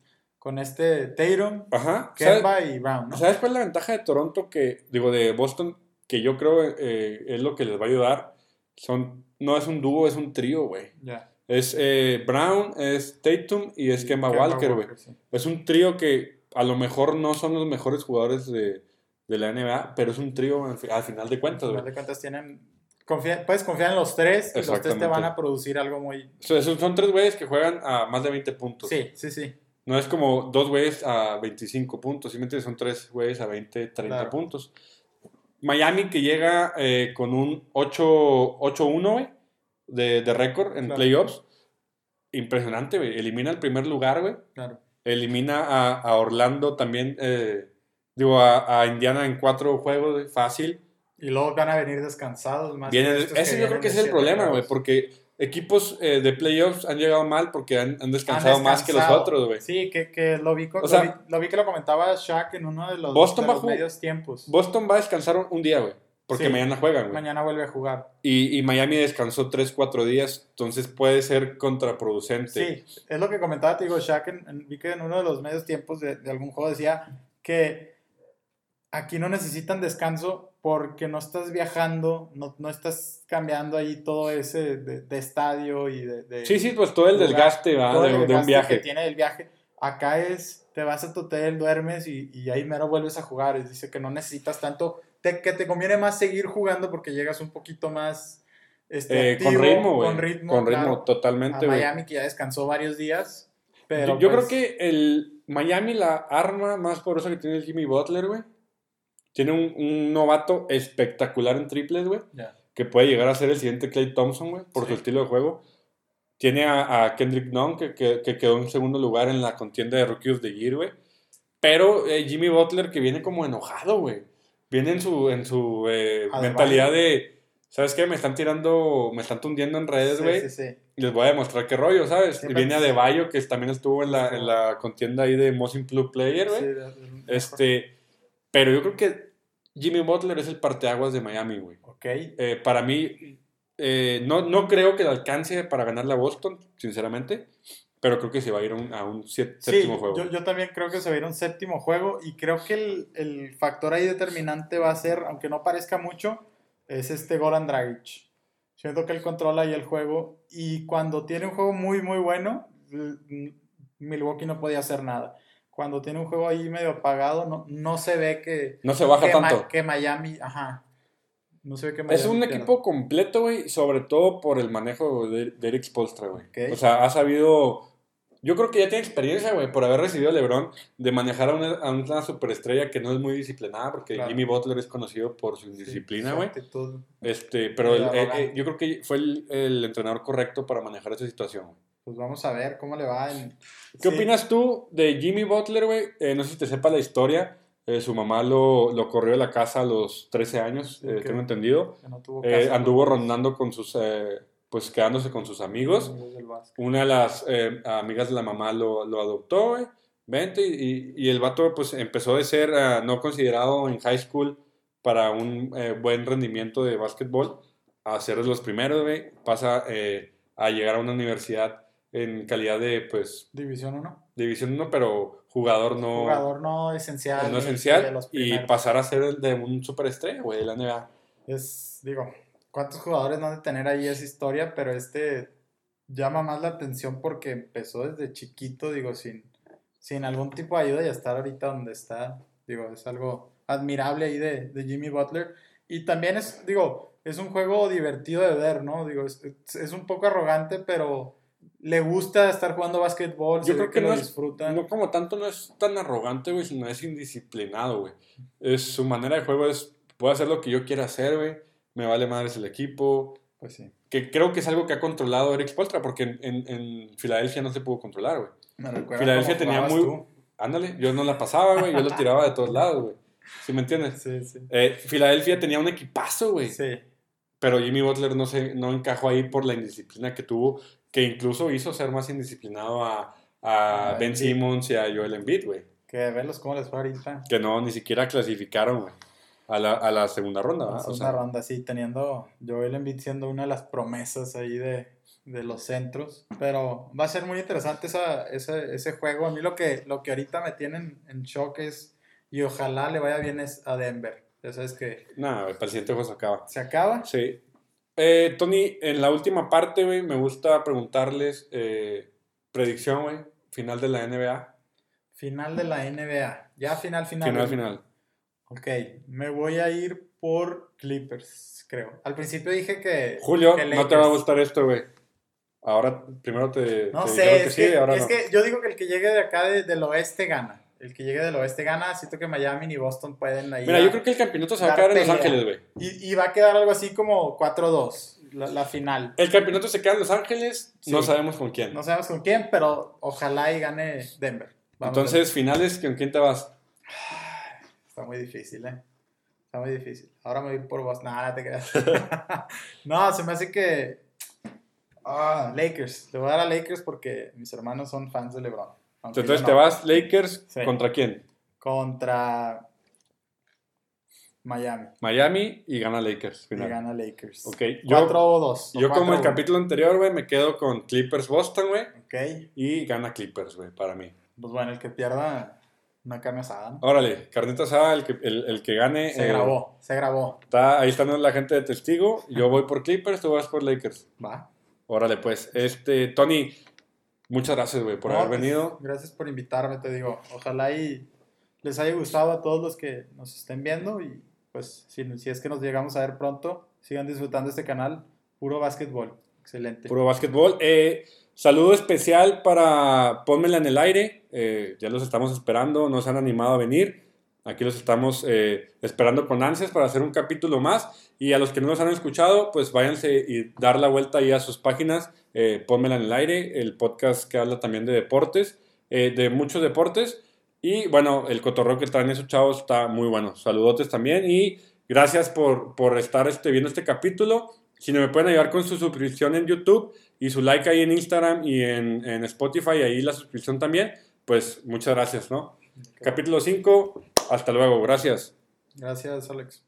Speaker 2: con este Tatum,
Speaker 1: Ajá. ¿Sabes,
Speaker 2: Kemba y Brown, ¿no?
Speaker 1: ¿Sabes cuál es la ventaja de Toronto? Que, digo, de Boston, que yo creo eh, es lo que les va a ayudar. Son, no es un dúo, es un trío, güey.
Speaker 2: Ya.
Speaker 1: Es eh, Brown, es Tatum y es Kemba, Walker, güey.
Speaker 2: sí.
Speaker 1: Es un trío que a lo mejor no son los mejores jugadores de, de la NBA, pero es un trío al, fi- al final de
Speaker 2: Al
Speaker 1: cuentas,
Speaker 2: final
Speaker 1: güey.
Speaker 2: de cuentas tienen... confía- puedes confiar en los tres y los tres te van a producir algo muy...
Speaker 1: O sea, son, son tres güeyes que juegan a más de 20 puntos.
Speaker 2: Sí, sí, sí.
Speaker 1: No es como dos güeyes a 25 puntos, simplemente son tres güeyes a 20, 30
Speaker 2: Claro.
Speaker 1: puntos. Miami que llega eh, con un 8 8-1, güey, de, de récord en
Speaker 2: Claro.
Speaker 1: playoffs. Impresionante, güey. Elimina el primer lugar, güey.
Speaker 2: Claro.
Speaker 1: Elimina a, a Orlando también, eh, digo, a, a Indiana en cuatro juegos, fácil.
Speaker 2: Y luego van a venir descansados más.
Speaker 1: ese yo creo que es el problema, güey, porque equipos eh, de playoffs han llegado mal porque han, han
Speaker 2: Han
Speaker 1: descansado más que los otros, güey.
Speaker 2: Sí, que, que lo, vi,
Speaker 1: O
Speaker 2: lo, vi, lo vi que lo comentaba Shaq en uno de los,
Speaker 1: Boston
Speaker 2: de los medios tiempos.
Speaker 1: Boston va a descansar un, un día, güey, porque
Speaker 2: Sí.
Speaker 1: mañana juegan, güey.
Speaker 2: Mañana vuelve a jugar.
Speaker 1: Y, y Miami descansó 3, 4 días, entonces puede ser contraproducente.
Speaker 2: Sí, es lo que comentaba, te digo, Shaq, en- en- vi que en uno de los medios tiempos de, de algún juego decía que aquí no necesitan descanso porque no estás viajando, no, no estás cambiando ahí todo ese de, de estadio y de, de
Speaker 1: Sí, sí, pues todo el
Speaker 2: lugar,
Speaker 1: desgaste ¿va?
Speaker 2: todo el
Speaker 1: de, de un viaje.
Speaker 2: que tiene el viaje. Acá es, te vas a tu hotel, duermes y, y ahí mero vuelves a jugar. Y dice que no necesitas tanto, te- que te conviene más seguir jugando porque llegas un poquito más este,
Speaker 1: Eh, con
Speaker 2: activo,
Speaker 1: ritmo, güey.
Speaker 2: con ritmo,
Speaker 1: Con ritmo,
Speaker 2: claro.
Speaker 1: totalmente,
Speaker 2: a. Miami que ya descansó varios días. Pero
Speaker 1: Yo, yo
Speaker 2: pues,
Speaker 1: creo que el Miami, la arma más poderosa que tiene es Jimmy Butler, güey. Tiene un, un novato espectacular en triples, güey. Que puede llegar a ser el siguiente Clay Thompson, güey, por su
Speaker 2: Sí.
Speaker 1: estilo de juego. Tiene a, a Kendrick Nunn, que, que, que quedó en segundo lugar en la contienda de Rookie of the Year, güey. Pero eh, Jimmy Butler, que viene como enojado, güey. Viene en su, en su eh,
Speaker 2: Al
Speaker 1: mentalidad de, ¿sabes qué? Me están tirando, me están tundiendo en redes,
Speaker 2: sí,
Speaker 1: güey
Speaker 2: sí, sí.
Speaker 1: les voy a demostrar qué rollo, ¿sabes?
Speaker 2: Sí,
Speaker 1: y viene a De Bayo, que también estuvo en la, en la contienda ahí de Most Improved Player, güey.
Speaker 2: Sí, de- de-
Speaker 1: este, pero yo creo que Jimmy Butler es el parteaguas de Miami, güey.
Speaker 2: Ok.
Speaker 1: Eh, para mí, eh, no, no creo que le alcance para ganarle a Boston, sinceramente, pero creo que se va a ir a un, a un siet-
Speaker 2: Sí,
Speaker 1: séptimo juego.
Speaker 2: Yo, yo también creo que se va a ir a un séptimo juego y creo que el, el factor ahí determinante va a ser, aunque no parezca mucho, es este Goran Dragic. Siento que él controla ahí el juego y cuando tiene un juego muy, muy bueno, Milwaukee no podía hacer nada. Cuando tiene un juego ahí medio apagado, no, no se ve que,
Speaker 1: no se baja
Speaker 2: que, Ma-
Speaker 1: tanto.
Speaker 2: que Miami, ajá, no se ve que Miami
Speaker 1: Es un
Speaker 2: pierda.
Speaker 1: equipo completo, güey, sobre todo por el manejo de, de Eric Spolstra, güey. O sea, ha sabido... Yo creo que ya tiene experiencia, güey, por haber recibido a LeBron de manejar a una, a una superestrella que no es muy disciplinada, porque
Speaker 2: Claro.
Speaker 1: Jimmy Butler es conocido por su indisciplina, güey. Este, pero el- eh, eh, yo creo que fue el, el entrenador correcto para manejar esa situación. güey.
Speaker 2: Pues vamos a ver cómo le va. en-
Speaker 1: ¿Qué
Speaker 2: Sí.
Speaker 1: opinas tú de Jimmy Butler, güey? Eh, no sé si te sepa la historia. Eh, su mamá lo, lo corrió de la casa a los 13 años,
Speaker 2: Sí,
Speaker 1: eh,
Speaker 2: que-
Speaker 1: tengo entendido.
Speaker 2: que no tuvo
Speaker 1: Eh,
Speaker 2: casa.
Speaker 1: anduvo rondando con sus, eh, pues quedándose con sus amigos. Una de las eh, amigas de la mamá lo, lo adoptó, güey. Vente, y, y el vato, pues empezó de ser ah, no considerado en high school para un eh, buen rendimiento de básquetbol a ser de los primeros, güey. Pasa eh, a llegar a una universidad en calidad de, pues,
Speaker 2: División 1.
Speaker 1: División 1, pero jugador no,
Speaker 2: Jugador no esencial.
Speaker 1: no esencial. Y pasar a ser el de un superestrella, güey, de la NBA.
Speaker 2: Es, digo, ¿cuántos jugadores no han de tener ahí esa historia? Pero este llama más la atención porque empezó desde chiquito, digo, sin, sin algún tipo de ayuda y estar ahorita donde está. Digo, es algo admirable ahí de, de Jimmy Butler. Y también es, digo, es un juego divertido de ver, ¿no? Digo, es- es un poco arrogante, pero le gusta estar jugando básquetbol.
Speaker 1: Yo
Speaker 2: se ve
Speaker 1: creo que
Speaker 2: lo
Speaker 1: no es-
Speaker 2: disfruta.
Speaker 1: No como tanto, no es tan arrogante, güey, sino es indisciplinado, güey. Es, su manera de juego es, puedo hacer lo que yo quiera hacer, güey. Me vale madres el equipo.
Speaker 2: Pues sí.
Speaker 1: Que creo que es algo que ha controlado Eric Spoelstra, porque en, en, en Filadelfia no se pudo controlar, güey.
Speaker 2: Me recuerda
Speaker 1: Filadelfia tenía muy...
Speaker 2: tú.
Speaker 1: Ándale, yo no la pasaba, güey. Yo lo tiraba de todos lados, güey. ¿Sí me entiendes?
Speaker 2: Sí, sí.
Speaker 1: Eh, Filadelfia tenía un equipazo, güey.
Speaker 2: Sí.
Speaker 1: Pero Jimmy Butler no, se, no encajó ahí por la indisciplina que tuvo, que incluso hizo ser más indisciplinado a, a
Speaker 2: Ah,
Speaker 1: Ben. Simmons y a Joel Embiid, güey.
Speaker 2: Que verlos cómo les fue ahorita.
Speaker 1: Que no, ni siquiera clasificaron, güey. A la, a la segunda ronda,
Speaker 2: La
Speaker 1: ¿verdad? O
Speaker 2: segunda
Speaker 1: sea,
Speaker 2: ronda, sí, teniendo Joel Embiid siendo una de las promesas ahí de, de los centros. Pero va a ser muy interesante esa, ese, ese juego. A mí lo que, lo que ahorita me tienen en shock es, y ojalá le vaya bien es a Denver. Ya sabes que
Speaker 1: nada, el juego se acaba.
Speaker 2: se acaba.
Speaker 1: Sí. Eh, Tony, en la última parte, güey, me gusta preguntarles eh, predicción, güey, final de la NBA.
Speaker 2: Final de la NBA. Ya final, final.
Speaker 1: Final, final.
Speaker 2: Ok, me voy a ir por Clippers, creo. Al principio dije que...
Speaker 1: Julio,
Speaker 2: que
Speaker 1: no te va a gustar esto, güey. Ahora, primero te,
Speaker 2: No
Speaker 1: te
Speaker 2: sé, es, que,
Speaker 1: ahora
Speaker 2: es
Speaker 1: no.
Speaker 2: que yo digo que el que llegue de acá de- del oeste gana. El que llegue del oeste gana. Siento que Miami ni Boston pueden ahí.
Speaker 1: Mira, yo creo que el campeonato se va a
Speaker 2: dar
Speaker 1: quedar en Los. Ángeles, güey.
Speaker 2: y, y va a quedar algo así como 4-2, la, la final.
Speaker 1: El campeonato se queda en Los Ángeles,
Speaker 2: Sí.
Speaker 1: no sabemos con quién.
Speaker 2: No sabemos con quién, pero ojalá y gane Denver. Vamos
Speaker 1: Entonces, finales, ¿con quién te vas?
Speaker 2: Está muy difícil, ¿eh? Está muy difícil. Ahora me voy por Boston. Nada, no te creas. no, se me hace que... Ah, Lakers. Le voy a dar a Lakers porque mis hermanos son fans de LeBron. Aunque
Speaker 1: Entonces te vas Lakers
Speaker 2: Sí.
Speaker 1: contra quién?
Speaker 2: contra Miami.
Speaker 1: Miami y gana Lakers.
Speaker 2: Y gana Lakers.
Speaker 1: Ok, yo,
Speaker 2: 4-2.
Speaker 1: yo como el capítulo anterior, güey, me quedo con Clippers Boston, güey.
Speaker 2: Ok.
Speaker 1: Y gana Clippers, güey, para mí.
Speaker 2: Pues bueno, el que pierda Una carne asada, ¿no?
Speaker 1: Órale, carnita asada, el que, el, el que gane.
Speaker 2: Se
Speaker 1: eh,
Speaker 2: grabó, se grabó.
Speaker 1: Está, ahí están la gente de testigo. Yo voy por Clippers, tú vas por Lakers.
Speaker 2: Va.
Speaker 1: Órale, pues. Este, Tony, muchas gracias, güey, por
Speaker 2: No,
Speaker 1: haber
Speaker 2: pues,
Speaker 1: venido.
Speaker 2: Gracias por invitarme, te digo. Ojalá y les haya gustado a todos los que nos estén viendo y pues si, si es que nos llegamos a ver pronto, sigan disfrutando este canal. Puro básquetbol. Excelente.
Speaker 1: Puro básquetbol. Eh, saludo especial para Pónmela en el aire. Eh, ya los estamos esperando, no se han animado a venir. Aquí los estamos eh, esperando con ansias para hacer un capítulo más. Y a los que no nos han escuchado, pues váyanse y dar la vuelta ahí a sus páginas. Eh, Pónmela en el aire, el podcast que habla también de deportes, eh, de muchos deportes. Y bueno, el cotorreo que traen esos chavos está muy bueno. Saludotes también y gracias por, por estar este, viendo este capítulo. Si no me pueden ayudar con su suscripción en YouTube y su like ahí en Instagram y en, en Spotify, ahí la suscripción también, pues muchas gracias, ¿no? Capítulo 5, hasta luego, gracias.
Speaker 2: Gracias, Alex.